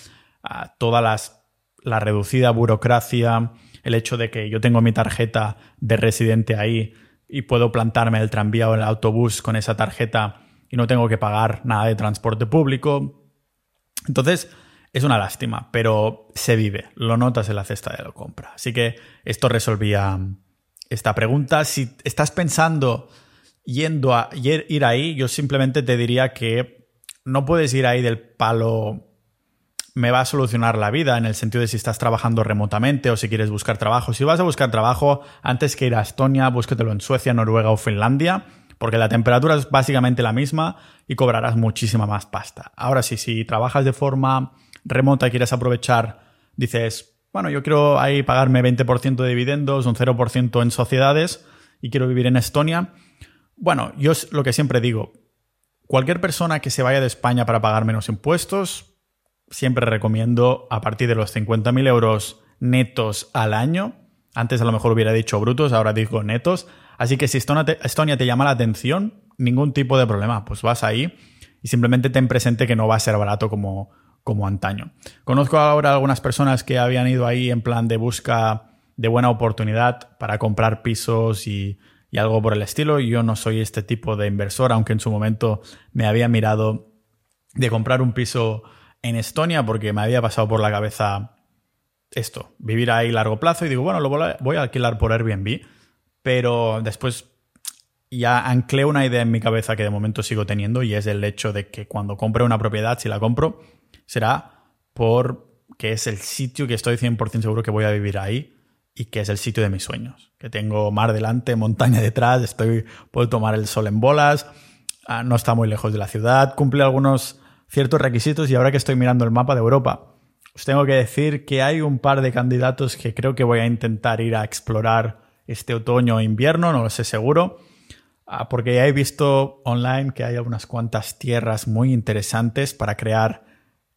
toda las, la reducida burocracia, el hecho de que yo tengo mi tarjeta de residente ahí y puedo plantarme el tranvía o el autobús con esa tarjeta y no tengo que pagar nada de transporte público. Entonces, es una lástima, pero se vive, lo notas en la cesta de la compra. Así que esto resolvía esta pregunta. Si estás pensando yendo a ir ahí, yo simplemente te diría que no puedes ir ahí del palo me va a solucionar la vida en el sentido de si estás trabajando remotamente o si quieres buscar trabajo. Si vas a buscar trabajo, antes que ir a Estonia, búsquetelo en Suecia, Noruega o Finlandia, porque la temperatura es básicamente la misma y cobrarás muchísima más pasta. Ahora sí, si trabajas de forma remota y quieres aprovechar, dices, bueno, yo quiero ahí pagarme 20% de dividendos, un 0% en sociedades y quiero vivir en Estonia. Bueno, yo es lo que siempre digo, cualquier persona que se vaya de España para pagar menos impuestos, siempre recomiendo a partir de los 50.000 euros netos al año. Antes a lo mejor hubiera dicho brutos, ahora digo netos. Así que si Estonia te, llama la atención, ningún tipo de problema. Pues vas ahí y simplemente ten presente que no va a ser barato como, como antaño. Conozco ahora algunas personas que habían ido ahí en plan de busca de buena oportunidad para comprar pisos y, y algo por el estilo. Yo no soy este tipo de inversor, aunque en su momento me había mirado de comprar un piso en Estonia porque me había pasado por la cabeza esto, vivir ahí largo plazo y digo, bueno, lo voy a alquilar por Airbnb, pero después ya anclé una idea en mi cabeza que de momento sigo teniendo y es el hecho de que cuando compre una propiedad, si la compro, será por que es el sitio que estoy 100% seguro que voy a vivir ahí y que es el sitio de mis sueños. Que tengo mar delante, montaña detrás, estoy, puedo tomar el sol en bolas, ah, no está muy lejos de la ciudad, cumple algunos ciertos requisitos y ahora que estoy mirando el mapa de Europa, os tengo que decir que hay un par de candidatos que creo que voy a intentar ir a explorar este otoño o invierno, no lo sé seguro, ah, porque ya he visto online que hay algunas cuantas tierras muy interesantes para crear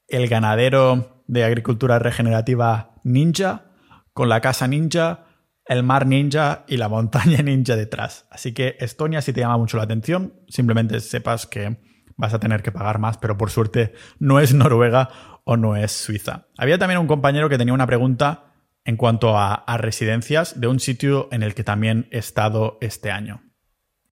el ganadero de agricultura regenerativa ninja, con la casa ninja, el mar ninja y la montaña <laughs> ninja detrás. Así que Estonia, si te llama mucho la atención, simplemente sepas que vas a tener que pagar más, pero por suerte no es <laughs> Noruega o no es Suiza. Había también un compañero que tenía una pregunta en cuanto a, residencias de un sitio en el que también he estado este año.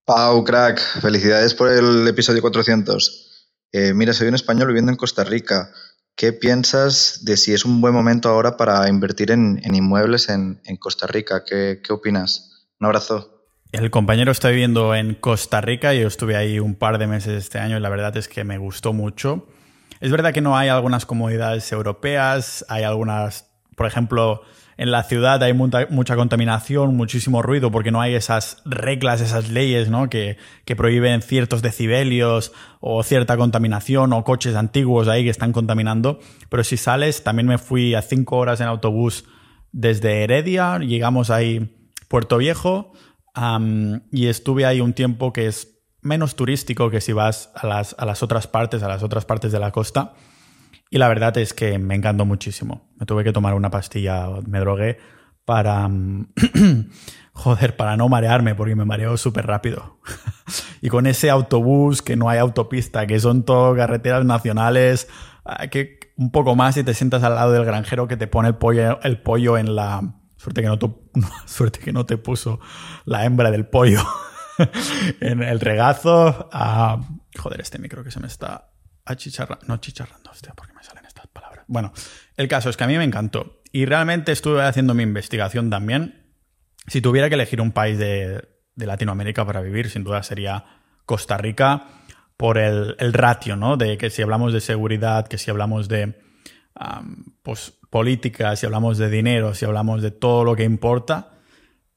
Pau, crack, felicidades por el episodio 400. Eh, mira, soy un español viviendo en Costa Rica. ¿Qué piensas de si es un buen momento ahora para invertir en, inmuebles en, Costa Rica? ¿Qué, ¿Qué opinas? Un abrazo. El compañero está viviendo en Costa Rica yo estuve ahí un par de meses este año y la verdad es que me gustó mucho. Es verdad que no hay algunas comodidades europeas, hay algunas, por ejemplo, en la ciudad hay mucha, contaminación, muchísimo ruido, porque no hay esas reglas, esas leyes, ¿no? Que, que, prohíben ciertos decibelios o cierta contaminación o coches antiguos ahí que están contaminando. Pero si sales, también me fui a cinco horas en autobús desde Heredia, llegamos ahí Puerto Viejo, y estuve ahí un tiempo que es menos turístico que si vas a las, a las otras partes, a las otras partes de la costa. Y la verdad es que me encantó muchísimo. Me tuve que tomar una pastilla, me drogué para... <clears throat> joder, para no marearme, porque me mareo súper rápido. <laughs> y con ese autobús, que no hay autopista, que son todo carreteras nacionales, ah, que un poco más y te sientas al lado del granjero que te pone el pollo, el pollo en la, Suerte que no te, <laughs> suerte que no te puso la hembra del pollo <laughs> en el regazo. joder, este micro que se me está achicharrando. No chicharrando, hostia, porque Bueno, el caso es que a mí me encantó. Y realmente estuve haciendo mi investigación también. Si tuviera que elegir un país de, Latinoamérica para vivir, sin duda sería Costa Rica por el, ratio, ¿no? De que si hablamos de seguridad, que si hablamos de pues, política, si hablamos de dinero, si hablamos de todo lo que importa,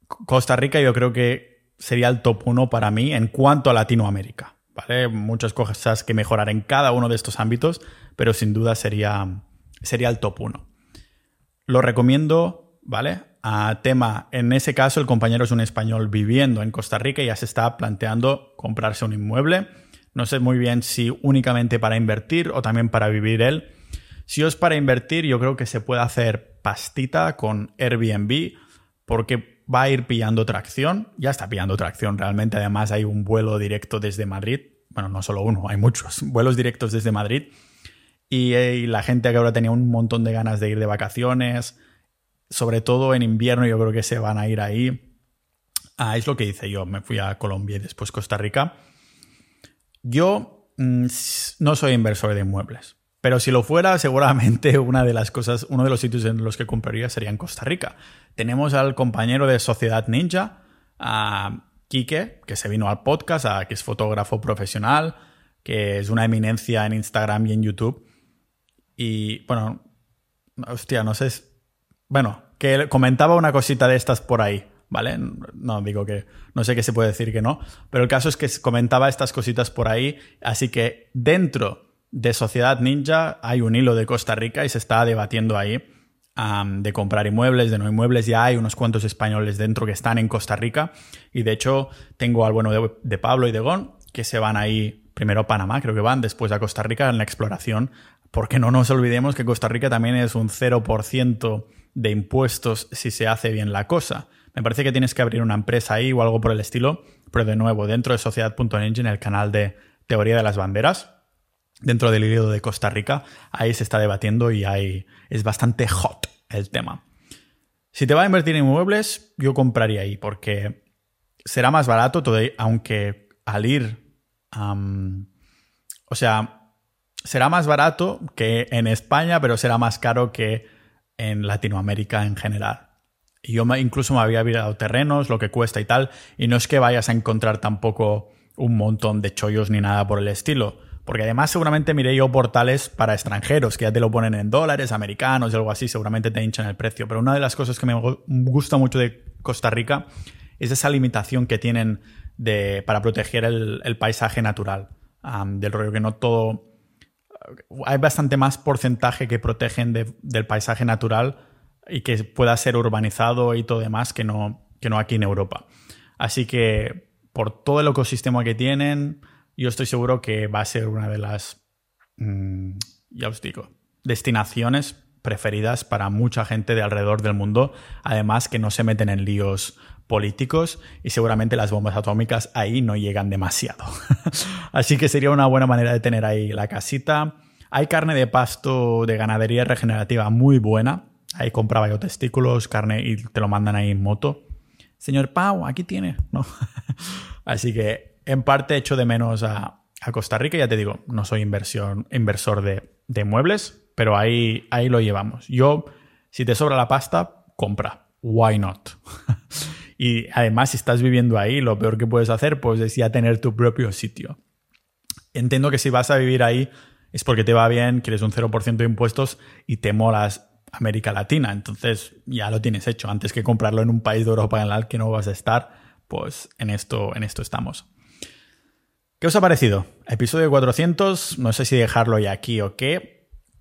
Costa Rica yo creo que sería el top uno para mí en cuanto a Latinoamérica. ¿vale? Muchas cosas que mejorar en cada uno de estos ámbitos, pero sin duda sería, sería el top 1. Lo recomiendo, ¿vale? A tema, en ese caso el compañero es un español viviendo en Costa Rica y ya se está planteando comprarse un inmueble. No sé muy bien si únicamente para invertir o también para vivir él. Si es para invertir, yo creo que se puede hacer pastita con Airbnb porque va a ir pillando tracción. Ya está pillando tracción realmente. Además hay un vuelo directo desde Madrid. Bueno, no solo uno, hay muchos <laughs> vuelos directos desde Madrid. Y, eh, la gente que ahora tenía un montón de ganas de ir de vacaciones, sobre todo en invierno, yo creo que se van a ir ahí. Ah, es lo que hice yo. Me fui a Colombia y después Costa Rica. Yo mm, no soy inversor de inmuebles. Pero si lo fuera, seguramente <laughs> una de las cosas, uno de los sitios en los que compraría sería en Costa Rica. Tenemos al compañero de Sociedad Ninja, a Quique, que se vino al podcast, a, que es fotógrafo profesional, que es una eminencia en Instagram y en YouTube. Y bueno, hostia, no sé. Bueno, que comentaba una cosita de estas por ahí, ¿vale? No digo que no sé qué se puede decir que no, pero el caso es que comentaba estas cositas por ahí, así que dentro de Sociedad Ninja hay un hilo de Costa Rica y se está debatiendo ahí de comprar inmuebles, de no inmuebles. Ya hay unos cuantos españoles dentro que están en Costa Rica y de hecho tengo al bueno de, Pablo y de Gon que se van ahí primero a Panamá, creo que van, después a Costa Rica en la exploración, porque no nos olvidemos que Costa Rica también es un 0% de impuestos si se hace bien la cosa. Me parece que tienes que abrir una empresa ahí o algo por el estilo, pero de nuevo, dentro de Sociedad.engine, el canal de teoría de las banderas, dentro del hilo de Costa Rica, ahí se está debatiendo y hay, es bastante hot el tema. Si te va a invertir en inmuebles, yo compraría ahí porque será más barato, aunque al ir, o sea, será más barato que en España, pero será más caro que en Latinoamérica en general. Y yo incluso me había mirado terrenos, lo que cuesta y tal, y no es que vayas a encontrar tampoco un montón de chollos ni nada por el estilo porque además seguramente miré yo portales para extranjeros, que ya te lo ponen en dólares, americanos y algo así, seguramente te hinchan el precio. Pero una de las cosas que me gusta mucho de Costa Rica es esa limitación que tienen de, para proteger el, paisaje natural. del rollo que no todo... Hay bastante más porcentaje que protegen del paisaje natural y que pueda ser urbanizado y todo demás que no, que no aquí en Europa. Así que por todo el ecosistema que tienen, yo estoy seguro que va a ser una de las, mm, ya os digo, destinaciones preferidas para mucha gente de alrededor del mundo, además que no se meten en líos políticos y seguramente las bombas atómicas ahí no llegan demasiado. <laughs> Así que sería una buena manera de tener ahí la casita. Hay carne de pasto de ganadería regenerativa muy buena. Ahí compraba yo testículos, carne y te lo mandan ahí en moto. Señor Pau, aquí tiene, ¿no? <laughs> Así que en parte echo de menos a, Costa Rica, ya te digo, no soy inversión, inversor de, muebles, pero ahí, ahí lo llevamos. Yo, si te sobra la pasta, compra. Why not? <laughs> y además, si estás viviendo ahí, lo peor que puedes hacer pues, es ya tener tu propio sitio. Entiendo que si vas a vivir ahí es porque te va bien, quieres un 0% de impuestos y te molas América Latina. Entonces ya lo tienes hecho. Antes que comprarlo en un país de Europa en el que no vas a estar, pues en esto, en esto estamos. ¿Qué os ha parecido? Episodio 400, no sé si dejarlo ya aquí o qué.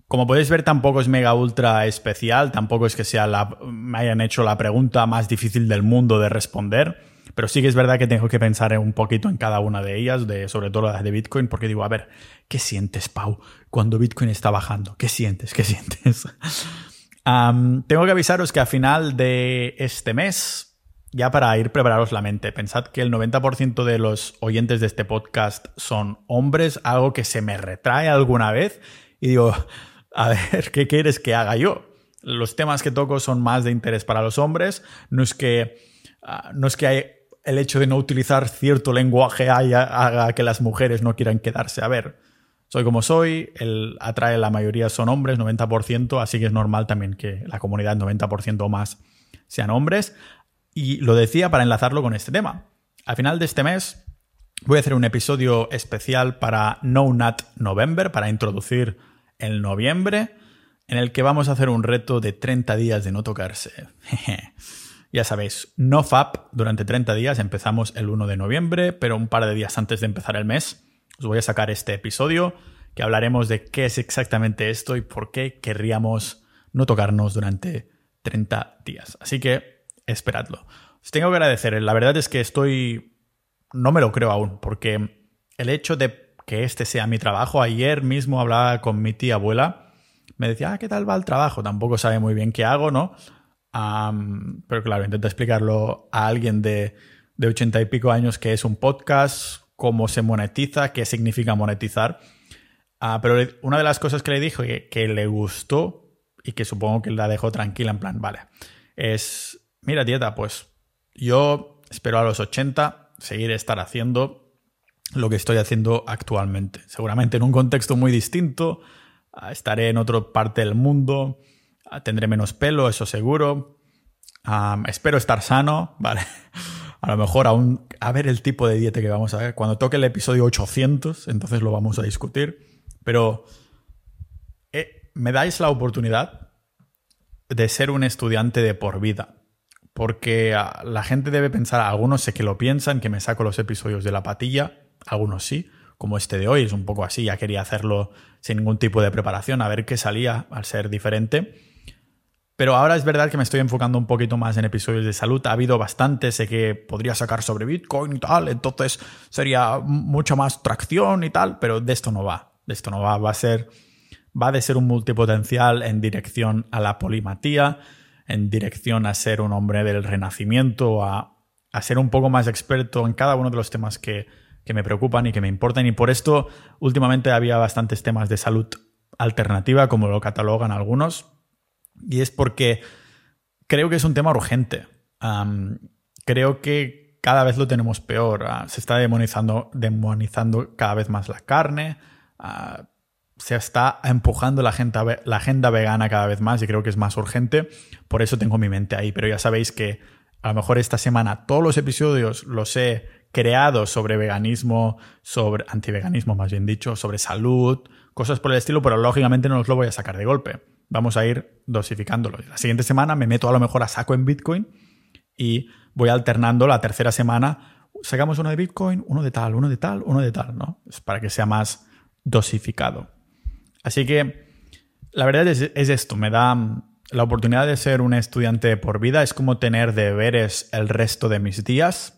Como podéis ver, tampoco es mega ultra especial, tampoco es que sea la, me hayan hecho la pregunta más difícil del mundo de responder, pero sí que es verdad que tengo que pensar un poquito en cada una de ellas, de, sobre todo las de Bitcoin, porque digo, a ver, ¿qué sientes, Pau, cuando Bitcoin está bajando? ¿Qué sientes? ¿Qué sientes? <laughs> tengo que avisaros que a final de este mes, ya para ir preparados la mente, pensad que el 90% de los oyentes de este podcast son hombres, algo que se me retrae alguna vez y digo, a ver, <laughs> ¿qué quieres que haga yo? Los temas que toco son más de interés para los hombres, no es que, ah, no es que el hecho de no utilizar cierto lenguaje haga que las mujeres no quieran quedarse. A ver, soy como soy, el atrae la mayoría son hombres, 90%, así que es normal también que la comunidad 90% o más sean hombres. Y lo decía para enlazarlo con este tema. Al final de este mes voy a hacer un episodio especial para No Nut November, para introducir el noviembre, en el que vamos a hacer un reto de 30 días de no tocarse. <laughs> ya sabéis, no FAP durante 30 días, empezamos el 1 de noviembre, pero un par de días antes de empezar el mes os voy a sacar este episodio que hablaremos de qué es exactamente esto y por qué querríamos no tocarnos durante 30 días. Así que esperadlo. Os tengo que agradecer. La verdad es que estoy... No me lo creo aún, porque el hecho de que este sea mi trabajo, ayer mismo hablaba con mi tía abuela, me decía, ah, ¿qué tal va el trabajo? Tampoco sabe muy bien qué hago, ¿no? pero claro, intenta explicarlo a alguien de, de 80 y pico años que es un podcast, cómo se monetiza, qué significa monetizar. Ah, pero una de las cosas que le dijo que, le gustó y que supongo que la dejó tranquila en plan, vale, es, mira, dieta, pues yo espero a los 80 seguir estar haciendo lo que estoy haciendo actualmente. Seguramente en un contexto muy distinto, ah, estaré en otra parte del mundo, ah, tendré menos pelo, eso seguro. espero estar sano, <laughs> ¿vale? A lo mejor aún a ver el tipo de dieta que vamos a ver. Cuando toque el episodio 800, entonces lo vamos a discutir. Pero eh, me dais la oportunidad de ser un estudiante de por vida. Porque ah, la gente debe pensar, algunos sé que lo piensan, que me saco los episodios de la patilla, algunos sí, como este de hoy, es un poco así, ya quería hacerlo sin ningún tipo de preparación, a ver qué salía al ser diferente. Pero ahora es verdad que me estoy enfocando un poquito más en episodios de salud. Ha habido bastante, sé que podría sacar sobre Bitcoin y tal, entonces sería mucha más tracción y tal, pero de esto no va. De esto no va. Va a ser, va de ser un multipotencial en dirección a la polimatía, en dirección a ser un hombre del renacimiento, a, a ser un poco más experto en cada uno de los temas que, que me preocupan y que me importan. Y por esto, últimamente había bastantes temas de salud alternativa, como lo catalogan algunos y es porque creo que es un tema urgente. creo que cada vez lo tenemos peor. Ah, se está demonizando, demonizando cada vez más la carne. Ah, se está empujando la agenda, la agenda vegana cada vez más y creo que es más urgente. Por eso tengo mi mente ahí. Pero ya sabéis que a lo mejor esta semana todos los episodios los he creado sobre veganismo, sobre antiveganismo más bien dicho, sobre salud, cosas por el estilo, pero lógicamente no os lo voy a sacar de golpe vamos a ir dosificándolo. La siguiente semana me meto a lo mejor a saco en Bitcoin y voy alternando la tercera semana. Sacamos uno de Bitcoin, uno de tal, uno de tal, uno de tal, ¿no? Es para que sea más dosificado. Así que la verdad es esto, me da la oportunidad de ser un estudiante por vida, es como tener deberes el resto de mis días.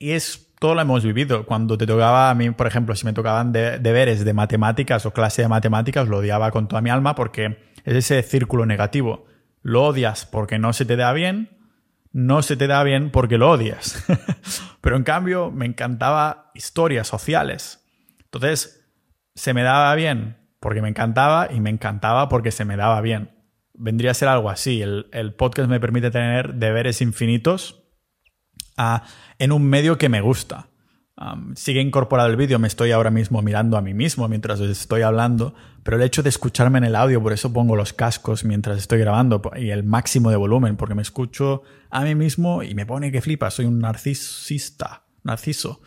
Y es todo lo hemos vivido. Cuando te tocaba a mí, por ejemplo, si me tocaban deberes de matemáticas o clase de matemáticas, lo odiaba con toda mi alma porque es ese círculo negativo. Lo odias porque no se te da bien, no se te da bien porque lo odias. <laughs> Pero en cambio, me encantaba historias sociales. Entonces, se me daba bien porque me encantaba y me encantaba porque se me daba bien. Vendría a ser algo así. El, el podcast me permite tener deberes infinitos en un medio que me gusta. sigue incorporado el vídeo, me estoy ahora mismo mirando a mí mismo mientras estoy hablando, pero el hecho de escucharme en el audio, por eso pongo los cascos mientras estoy grabando y el máximo de volumen, porque me escucho a mí mismo y me pone que flipa, soy un narcisista, narciso.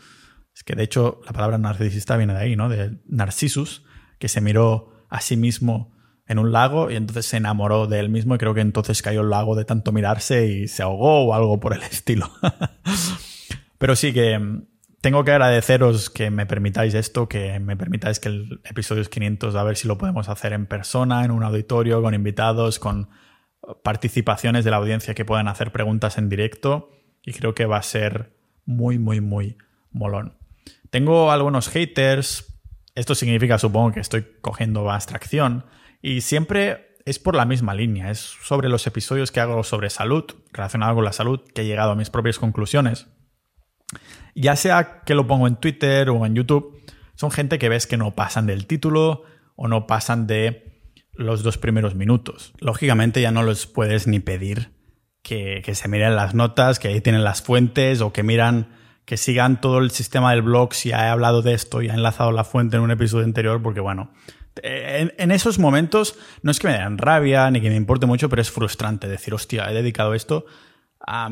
Es que de hecho la palabra narcisista viene de ahí, ¿no? De Narcissus, que se miró a sí mismo en un lago y entonces se enamoró de él mismo y creo que entonces cayó el lago de tanto mirarse y se ahogó o algo por el <laughs> estilo. Pero sí que mm, tengo que agradeceros que me permitáis esto, que me permitáis que el episodio es 500, a ver si lo podemos hacer en persona, en un auditorio, con invitados, con participaciones de la audiencia que puedan hacer preguntas en directo y creo que va a ser muy, muy, muy molón. Tengo algunos haters, esto significa supongo que estoy cogiendo abstracción, y siempre es por la misma línea, es sobre los episodios que hago sobre salud, relacionado con la salud, que he llegado a mis propias conclusiones. Ya sea que lo pongo en Twitter o en YouTube, son gente que ves que no pasan del título o no pasan de los dos primeros minutos. Lógicamente ya no les puedes ni pedir que, que, se miren las notas, que ahí tienen las fuentes o que miran, que sigan todo el sistema del blog si ha hablado de esto y ha enlazado la fuente en un episodio anterior, porque bueno, en, esos momentos no es que me den rabia ni que me importe mucho, pero es frustrante decir, hostia, he dedicado esto a,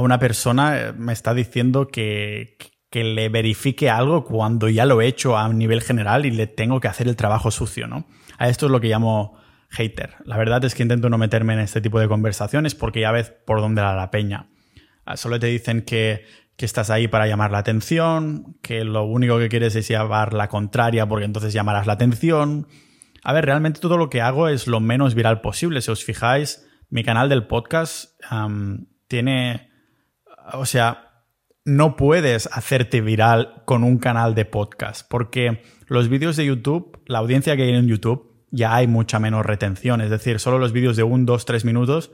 una persona, eh, me está diciendo que, que, le verifique algo cuando ya lo he hecho a nivel general y le tengo que hacer el trabajo sucio, ¿no? A esto es lo que llamo hater. La verdad es que intento no meterme en este tipo de conversaciones porque ya ves por dónde va la peña. Ah, solo te dicen que, que estás ahí para llamar la atención, que lo único que quieres es llevar la contraria porque entonces llamarás la atención. A ver, realmente todo lo que hago es lo menos viral posible. Si os fijáis, mi canal del podcast tiene, o sea, no puedes hacerte viral con un canal de podcast porque los vídeos de YouTube, la audiencia que hay en YouTube, ya hay mucha menos retención. Es decir, solo los vídeos de un, dos, tres minutos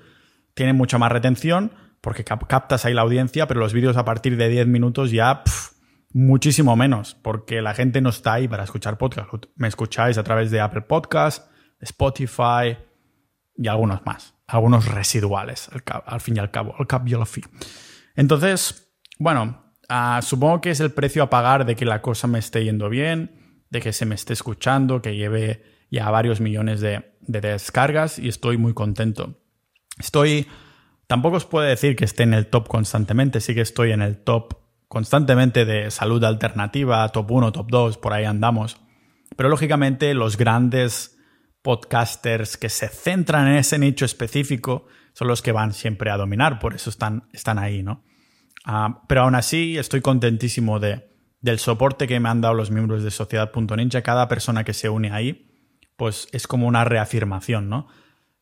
tienen mucha más retención porque captas ahí la audiencia, pero los vídeos a partir de 10 minutos ya muchísimo menos, porque la gente no está ahí para escuchar podcast. Me escucháis a través de Apple Podcasts, Spotify y algunos más, algunos residuales, al, fin y al cabo, al cap y al. Entonces, bueno, ah, supongo que es el precio a pagar de que la cosa me esté yendo bien, de que se me esté escuchando, que lleve ya varios millones de descargas y estoy muy contento. Estoy Tampoco os puedo decir que esté en el top constantemente, sí que estoy en el top constantemente de salud alternativa, top 1, top 2, por ahí andamos. Pero lógicamente los grandes podcasters que se centran en ese nicho específico son los que van siempre a dominar, por eso están, están ahí, ¿no? Ah, pero aún así estoy contentísimo de, del soporte que me han dado los miembros de Sociedad.ninja. Cada persona que se une ahí, pues es como una reafirmación, ¿no?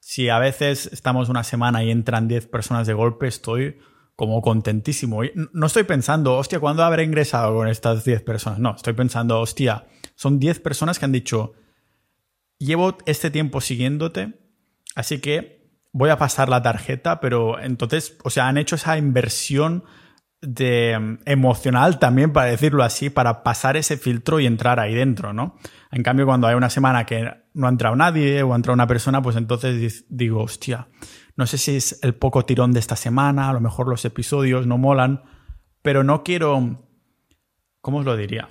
Si a veces estamos una semana y entran 10 personas de golpe, estoy como contentísimo. No estoy pensando, hostia, ¿cuándo habré ingresado con estas 10 personas? No, estoy pensando, hostia, son 10 personas que han dicho, llevo este tiempo siguiéndote, así que voy a pasar la tarjeta, pero entonces, o sea, han hecho esa inversión de em, emocional también, para decirlo así, para pasar ese filtro y entrar ahí dentro, ¿no? En cambio, cuando hay una semana que no ha entrado nadie o ha entrado una persona, pues entonces digo, hostia, no sé si es el poco tirón de esta semana, a lo mejor los episodios no molan, pero no quiero, ¿cómo os lo diría?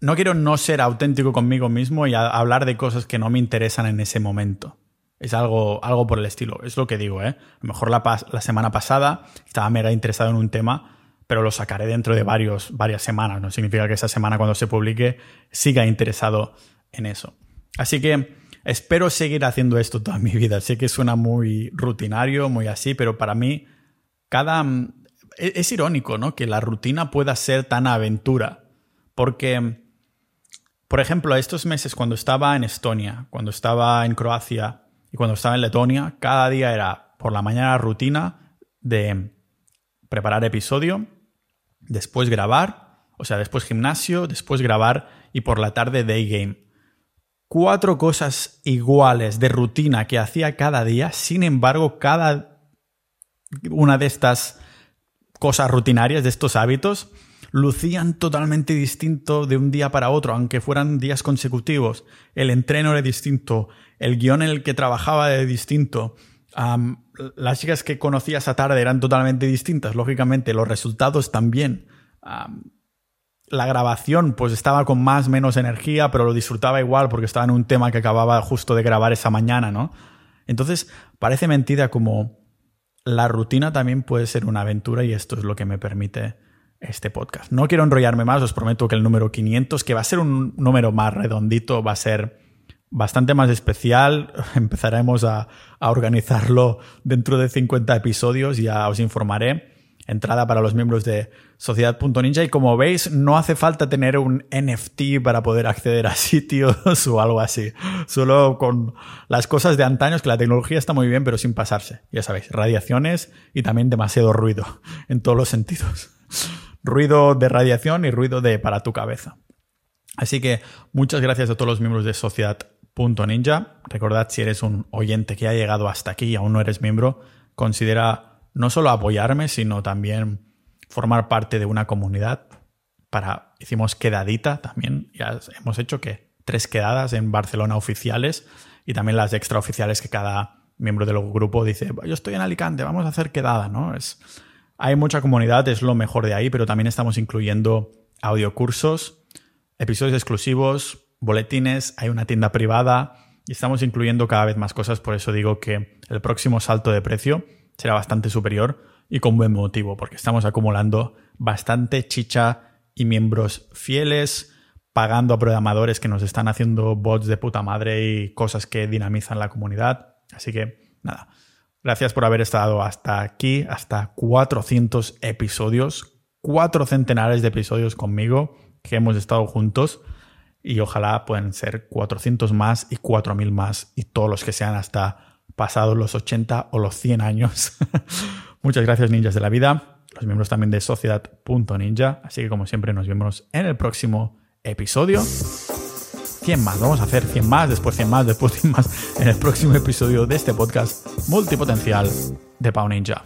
No quiero no ser auténtico conmigo mismo y hablar de cosas que no me interesan en ese momento. Es algo, algo por el estilo, es lo que digo, ¿eh? A lo mejor la, la semana pasada estaba mega interesado en un tema, pero lo sacaré dentro de varios, varias semanas. No significa que esa semana cuando se publique siga interesado en eso. Así que espero seguir haciendo esto toda mi vida. Sé que suena muy rutinario, muy así, pero para mí cada... E-, es, irónico, ¿no? Que la rutina pueda ser tan aventura. Porque, por ejemplo, estos meses cuando estaba en Estonia, cuando estaba en Croacia, y cuando estaba en Letonia, cada día era por la mañana rutina de preparar episodio, después grabar, o sea, después gimnasio, después grabar y por la tarde day game. Cuatro cosas iguales de rutina que hacía cada día, sin embargo, cada una de estas cosas rutinarias, de estos hábitos, lucían totalmente distinto de un día para otro, aunque fueran días consecutivos. El entreno era distinto, el guion en el que trabajaba era distinto. las chicas que conocía esa tarde eran totalmente distintas, lógicamente, los resultados también. La grabación, pues estaba con más menos energía, pero lo disfrutaba igual porque estaba en un tema que acababa justo de grabar esa mañana, ¿no? Entonces, parece mentira como la rutina también puede ser una aventura y esto es lo que me permite este podcast. No quiero enrollarme más, os prometo que el número 500, que va a ser un número más redondito, va a ser bastante más especial. <laughs> Empezaremos a, organizarlo dentro de 50 episodios, ya os informaré. Entrada para los miembros de Sociedad.ninja y como veis no hace falta tener un NFT para poder acceder a <laughs> sitios o algo así. Solo con las cosas de antaños que la tecnología está muy bien pero sin pasarse. Ya sabéis, radiaciones y también demasiado ruido <laughs> en todos los sentidos ruido de radiación y ruido de para tu cabeza. Así que muchas gracias a todos los miembros de Sociedad.ninja. Recordad, si eres un oyente que ha llegado hasta aquí y aún no eres miembro, considera no solo apoyarme, sino también formar parte de una comunidad. Para, hicimos quedadita también, ya hemos hecho que tres quedadas en Barcelona oficiales y también las extraoficiales que cada miembro del grupo dice, yo estoy en Alicante, vamos a hacer quedada, ¿no? Es, hay mucha comunidad, es lo mejor de ahí, pero también estamos incluyendo audiocursos, episodios exclusivos, boletines, hay una tienda privada y estamos incluyendo cada vez más cosas, por eso digo que el próximo salto de precio será bastante superior y con buen motivo, porque estamos acumulando bastante chicha y miembros fieles, pagando a programadores que nos están haciendo bots de puta madre y cosas que dinamizan la comunidad. Así que, nada, Gracias por haber estado hasta aquí, hasta 400 episodios. cuatro centenares de episodios conmigo que hemos estado juntos y ojalá puedan ser 400 más y 4000 más y todos los que sean hasta pasados los 80 o los 100 años. <laughs> Muchas gracias ninjas de la vida, los miembros también de sociedad.ninja, así que como siempre nos vemos en el próximo episodio. 100 más, vamos a hacer 100 más, después 100 más, después 100 más en el próximo episodio de este podcast multipotencial de Pau Ninja.